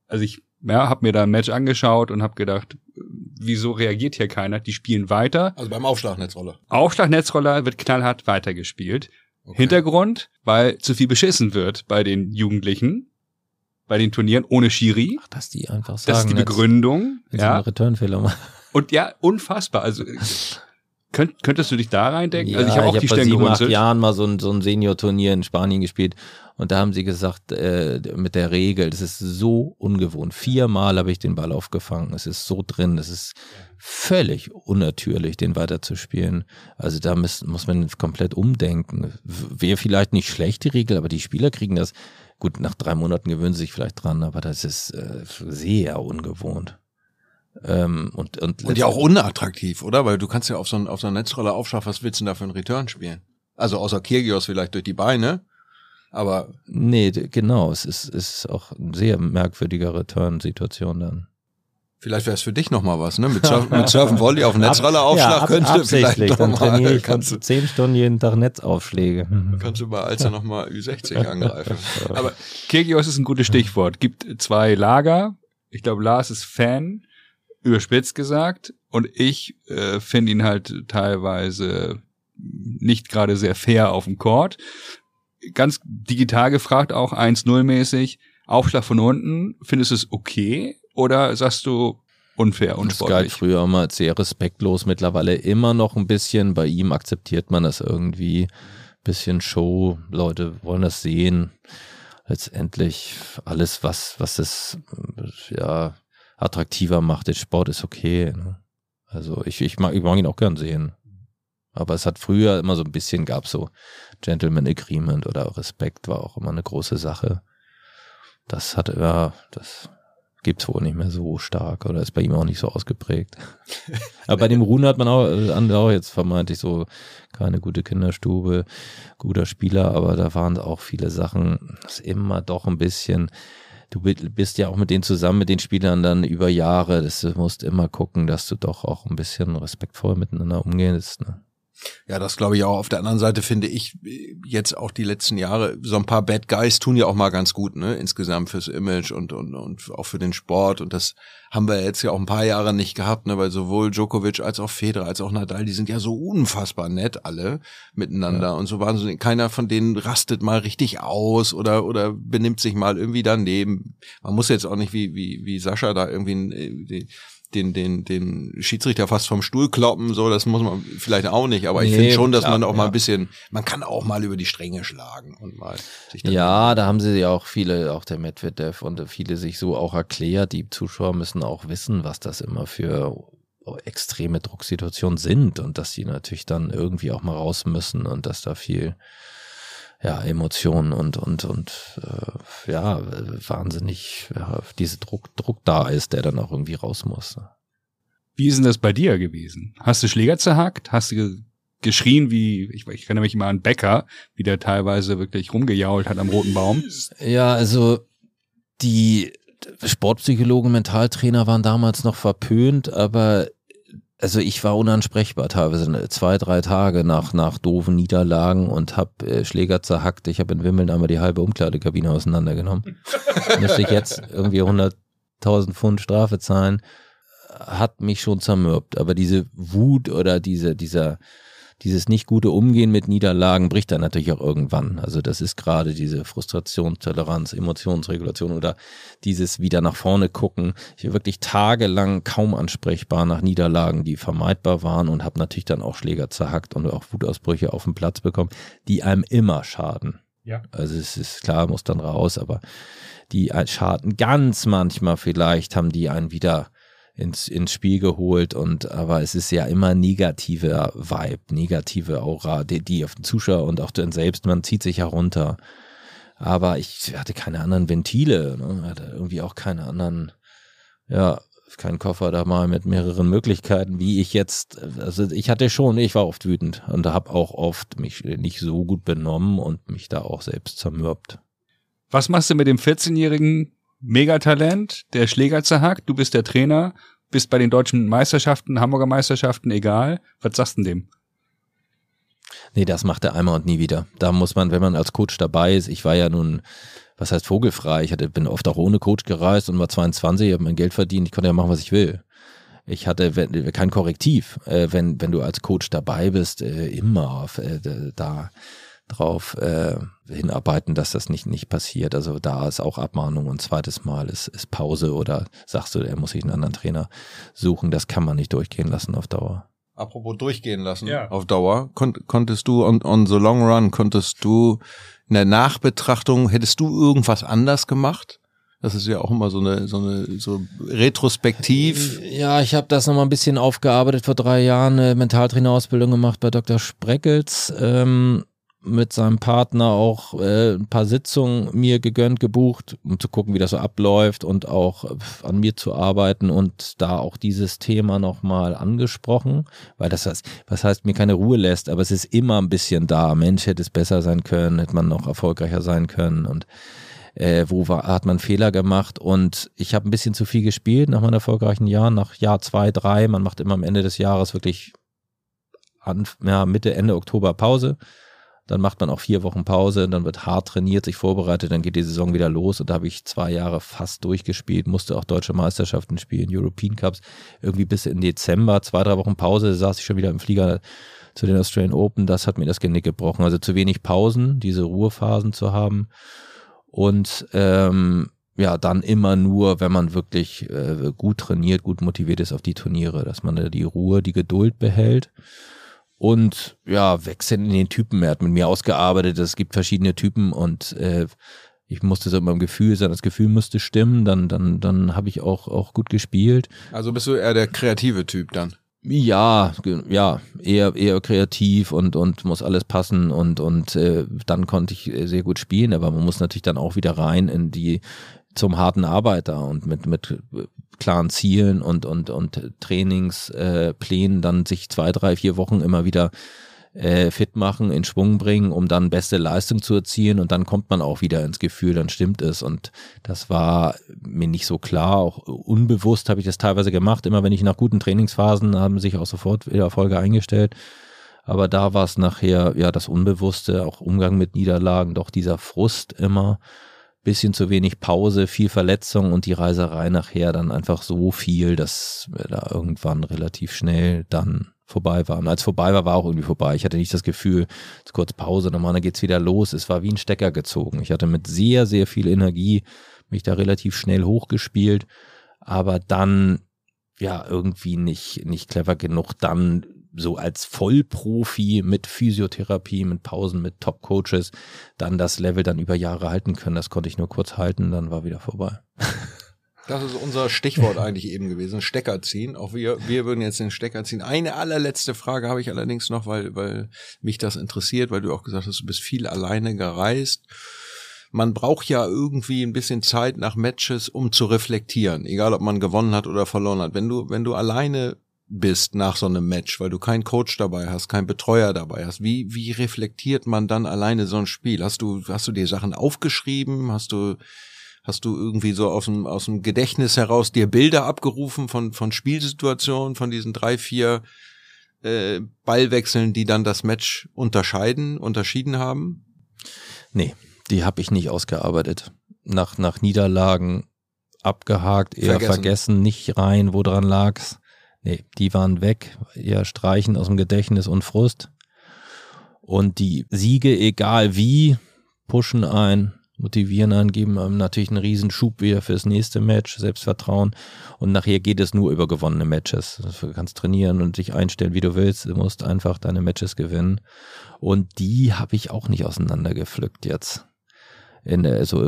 Also ich ja, habe mir da ein Match angeschaut und habe gedacht, wieso reagiert hier keiner? Die spielen weiter. Also beim Aufschlagnetzroller. Aufschlagnetzroller wird knallhart weitergespielt. Okay. Hintergrund, weil zu viel beschissen wird bei den Jugendlichen, bei den Turnieren ohne Schiri. Ach, dass die einfach sagen. Das ist die Begründung. Ja. Returnfehler machen. Und ja, unfassbar. Also Könnt, könntest du dich da reindenken? Ja, also ich habe auch ich die hab Stirn vor sieben, acht Jahren mal so ein, so ein Senior-Turnier in Spanien gespielt und da haben sie gesagt, äh, mit der Regel, das ist so ungewohnt. Viermal habe ich den Ball aufgefangen. Es ist so drin, es ist völlig unnatürlich, den weiterzuspielen. Also da muss, muss man komplett umdenken. Wäre vielleicht nicht schlecht, die Regel, aber die Spieler kriegen das. Gut, nach drei Monaten gewöhnen sie sich vielleicht dran, aber das ist äh, sehr ungewohnt. Ähm, und, und, und ja auch unattraktiv, oder? Weil du kannst ja auf so, ein, auf so einer Netzrolle aufschaffen, was willst du denn da für einen Return spielen? Also außer Kirgios vielleicht durch die Beine, aber. Nee, genau, es ist, ist auch eine sehr merkwürdige Return-Situation dann. Vielleicht wäre es für dich nochmal was, ne? Mit, Surf, mit Surfen Volley auf Netzrolleraufschlag ja, ab, könnte vielleicht noch dann trainiere ich kannst du zehn Stunden jeden Tag Netzaufschläge. Kannst du bei Alzer nochmal Ü60 angreifen. Aber Kirgios ist ein gutes Stichwort. Gibt zwei Lager. Ich glaube, Lars ist Fan überspitzt gesagt. Und ich äh, finde ihn halt teilweise nicht gerade sehr fair auf dem Court. Ganz digital gefragt, auch 1-0 mäßig. Aufschlag von unten, findest du es okay? Oder sagst du unfair, und Das galt früher mal sehr respektlos, mittlerweile immer noch ein bisschen. Bei ihm akzeptiert man das irgendwie. Bisschen Show, Leute wollen das sehen. Letztendlich alles, was, was es, ja, attraktiver macht. Der Sport ist okay. Ne? Also ich, ich, mag, ich mag ihn auch gern sehen. Aber es hat früher immer so ein bisschen gab so Gentleman Agreement oder Respekt war auch immer eine große Sache. Das hat ja, das gibt's wohl nicht mehr so stark oder ist bei ihm auch nicht so ausgeprägt. Aber bei dem Ruhen hat man auch, äh, auch jetzt vermeintlich so keine gute Kinderstube, guter Spieler, aber da waren auch viele Sachen, das immer doch ein bisschen, du bist ja auch mit denen zusammen, mit den Spielern dann über Jahre. Das, du musst immer gucken, dass du doch auch ein bisschen respektvoll miteinander umgehst. Ne? Ja, das glaube ich auch. Auf der anderen Seite finde ich jetzt auch die letzten Jahre, so ein paar Bad Guys tun ja auch mal ganz gut, ne? Insgesamt fürs Image und, und, und auch für den Sport. Und das haben wir jetzt ja auch ein paar Jahre nicht gehabt, ne? Weil sowohl Djokovic als auch Federer als auch Nadal, die sind ja so unfassbar nett alle miteinander. Ja. Und so waren so, keiner von denen rastet mal richtig aus oder, oder benimmt sich mal irgendwie daneben. Man muss jetzt auch nicht wie, wie, wie Sascha da irgendwie, den, den, den Schiedsrichter fast vom Stuhl kloppen, so, das muss man vielleicht auch nicht, aber ich nee, finde schon, dass klar, man auch ja. mal ein bisschen, man kann auch mal über die Stränge schlagen und mal sich Ja, da haben sie ja auch viele, auch der Medvedev und viele sich so auch erklärt, die Zuschauer müssen auch wissen, was das immer für extreme Drucksituationen sind und dass sie natürlich dann irgendwie auch mal raus müssen und dass da viel ja, Emotionen und, und, und äh, ja, wahnsinnig, ja, diese Druck, Druck da ist, der dann auch irgendwie raus muss. Ne? Wie ist denn das bei dir gewesen? Hast du Schläger zerhackt? Hast du geschrien wie, ich, ich erinnere mich immer an Becker, wie der teilweise wirklich rumgejault hat am roten Baum? Ja, also die Sportpsychologen, Mentaltrainer waren damals noch verpönt, aber also ich war unansprechbar teilweise ne, zwei, drei Tage nach, nach doofen Niederlagen und habe äh, Schläger zerhackt. Ich habe in Wimmeln einmal die halbe Umkleidekabine auseinandergenommen. Müsste ich jetzt irgendwie 100.000 Pfund Strafe zahlen. Hat mich schon zermürbt. Aber diese Wut oder diese, dieser, dieses nicht gute Umgehen mit Niederlagen bricht dann natürlich auch irgendwann. Also das ist gerade diese Frustrationstoleranz, Emotionsregulation oder dieses wieder nach vorne gucken. Ich war wirklich tagelang kaum ansprechbar nach Niederlagen, die vermeidbar waren und habe natürlich dann auch Schläger zerhackt und auch Wutausbrüche auf dem Platz bekommen, die einem immer schaden. Ja. Also es ist klar, muss dann raus, aber die schaden ganz manchmal vielleicht, haben die einen wieder ins, ins Spiel geholt und aber es ist ja immer negativer Vibe, negative Aura, die, die auf den Zuschauer und auch den selbst, man zieht sich herunter. Aber ich hatte keine anderen Ventile, ne? hatte irgendwie auch keine anderen, ja, keinen Koffer da mal mit mehreren Möglichkeiten, wie ich jetzt, also ich hatte schon, ich war oft wütend und habe auch oft mich nicht so gut benommen und mich da auch selbst zermürbt. Was machst du mit dem 14-jährigen Megatalent, der Schläger zerhackt? Du bist der Trainer, bist bei den deutschen Meisterschaften, Hamburger Meisterschaften, egal. Was sagst du dem? Nee, das macht er einmal und nie wieder. Da muss man, wenn man als Coach dabei ist, ich war ja nun, was heißt vogelfrei, ich hatte, bin oft auch ohne Coach gereist und war 22, habe mein Geld verdient, ich konnte ja machen, was ich will. Ich hatte kein Korrektiv, äh, wenn, wenn du als Coach dabei bist, äh, immer äh, da drauf äh, hinarbeiten, dass das nicht, nicht passiert. Also da ist auch Abmahnung und zweites Mal ist, ist Pause oder sagst du, er muss sich einen anderen Trainer suchen. Das kann man nicht durchgehen lassen auf Dauer. Apropos durchgehen lassen Ja. auf Dauer, kon konntest du on, on the long run, konntest du in der Nachbetrachtung, hättest du irgendwas anders gemacht? Das ist ja auch immer so eine, so eine, so retrospektiv. Ja, ich habe das nochmal ein bisschen aufgearbeitet. Vor drei Jahren eine Mentaltrainerausbildung gemacht bei Dr. Spreckels. Ähm, mit seinem Partner auch äh, ein paar Sitzungen mir gegönnt, gebucht, um zu gucken, wie das so abläuft und auch äh, an mir zu arbeiten und da auch dieses Thema nochmal angesprochen, weil das heißt, was heißt, mir keine Ruhe lässt, aber es ist immer ein bisschen da. Mensch, hätte es besser sein können, hätte man noch erfolgreicher sein können und äh, wo war, hat man Fehler gemacht? Und ich habe ein bisschen zu viel gespielt nach meinen erfolgreichen Jahren, nach Jahr zwei, drei, man macht immer am Ende des Jahres wirklich an, ja, Mitte, Ende Oktober Pause dann macht man auch vier Wochen Pause, dann wird hart trainiert, sich vorbereitet, dann geht die Saison wieder los. Und da habe ich zwei Jahre fast durchgespielt, musste auch deutsche Meisterschaften spielen, European Cups, irgendwie bis in Dezember, zwei, drei Wochen Pause, saß ich schon wieder im Flieger zu den Australian Open, das hat mir das Genick gebrochen. Also zu wenig Pausen, diese Ruhephasen zu haben. Und ähm, ja, dann immer nur, wenn man wirklich äh, gut trainiert, gut motiviert ist auf die Turniere, dass man da die Ruhe, die Geduld behält und ja, wechseln in den Typen. Er hat mit mir ausgearbeitet, es gibt verschiedene Typen und äh, ich musste so immer im Gefühl sein, das Gefühl musste stimmen, dann, dann, dann habe ich auch, auch gut gespielt. Also bist du eher der kreative Typ dann? Ja, ja, eher, eher kreativ und, und muss alles passen und, und äh, dann konnte ich äh, sehr gut spielen, aber man muss natürlich dann auch wieder rein in die zum harten Arbeiter und mit, mit klaren Zielen und, und, und Trainingsplänen äh, dann sich zwei, drei, vier Wochen immer wieder äh, fit machen, in Schwung bringen, um dann beste Leistung zu erzielen. Und dann kommt man auch wieder ins Gefühl, dann stimmt es. Und das war mir nicht so klar, auch unbewusst habe ich das teilweise gemacht, immer wenn ich nach guten Trainingsphasen haben sich auch sofort wieder Erfolge eingestellt, aber da war es nachher ja das Unbewusste, auch Umgang mit Niederlagen, doch dieser Frust immer, bisschen zu wenig Pause, viel Verletzung und die Reiserei nachher dann einfach so viel, dass wir da irgendwann relativ schnell dann vorbei waren. Als vorbei war, war auch irgendwie vorbei. Ich hatte nicht das Gefühl, jetzt kurz Pause, nochmal, dann geht's wieder los. Es war wie ein Stecker gezogen. Ich hatte mit sehr, sehr viel Energie mich da relativ schnell hochgespielt, aber dann ja irgendwie nicht, nicht clever genug, dann so als Vollprofi mit Physiotherapie, mit Pausen, mit Top-Coaches, dann das Level dann über Jahre halten können. Das konnte ich nur kurz halten, dann war wieder vorbei. Das ist unser Stichwort eigentlich eben gewesen, Stecker ziehen. Auch wir, wir würden jetzt den Stecker ziehen. Eine allerletzte Frage habe ich allerdings noch, weil, weil mich das interessiert, weil du auch gesagt hast, du bist viel alleine gereist. Man braucht ja irgendwie ein bisschen Zeit nach Matches, um zu reflektieren, egal ob man gewonnen hat oder verloren hat. Wenn du, wenn du alleine bist nach so einem Match, weil du keinen Coach dabei hast, keinen Betreuer dabei hast, wie, wie reflektiert man dann alleine so ein Spiel? Hast du, hast du dir Sachen aufgeschrieben? Hast du, Hast du irgendwie so aus dem, aus dem Gedächtnis heraus dir Bilder abgerufen von, von Spielsituationen, von diesen drei, vier äh, Ballwechseln, die dann das Match unterscheiden, unterschieden haben? Nee, die habe ich nicht ausgearbeitet. Nach, nach Niederlagen abgehakt, eher Vergessen. vergessen, nicht rein, wo dran lag's. Nee, die waren weg, eher streichen aus dem Gedächtnis und Frust. Und die Siege, egal wie, pushen ein, motivieren einen, geben einem natürlich einen riesen Schub wieder fürs nächste Match, Selbstvertrauen. Und nachher geht es nur über gewonnene Matches. Du kannst trainieren und dich einstellen, wie du willst. Du musst einfach deine Matches gewinnen. Und die habe ich auch nicht auseinandergepflückt jetzt. In der, so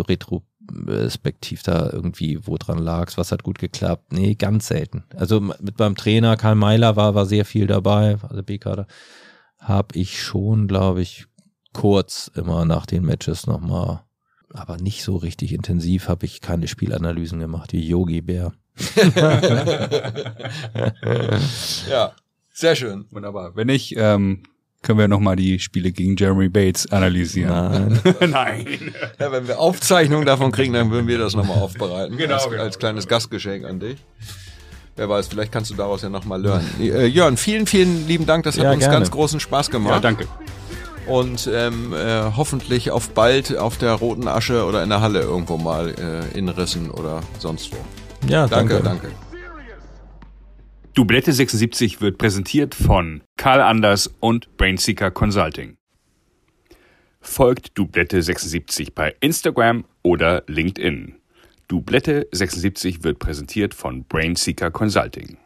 retrospektiv da irgendwie, wo dran lag's, was hat gut geklappt. Nee, ganz selten. Also mit beim Trainer Karl Meiler war, war sehr viel dabei, also B-Kader, habe ich schon, glaube ich, kurz immer nach den Matches nochmal aber nicht so richtig intensiv habe ich keine Spielanalysen gemacht wie Yogi Bär. ja, sehr schön. Wunderbar. Wenn nicht, ähm, können wir nochmal die Spiele gegen Jeremy Bates analysieren. Nein. Nein. Ja, wenn wir Aufzeichnungen davon kriegen, dann würden wir das nochmal aufbereiten. Genau, als, genau. als kleines Gastgeschenk an dich. Wer weiß, vielleicht kannst du daraus ja nochmal lernen. Äh, Jörn, vielen, vielen lieben Dank. Das hat Ja, uns gerne. ganz großen Spaß gemacht. Ja, danke. Und ähm, äh, hoffentlich auf bald auf der roten Asche oder in der Halle irgendwo mal äh, in Rissen oder sonst wo. Ja, Danke, danke. Dublette 76 wird präsentiert von Karl Anders und Brainseeker Consulting. Folgt Dublette 76 bei Instagram oder LinkedIn. Dublette 76 wird präsentiert von Brainseeker Consulting.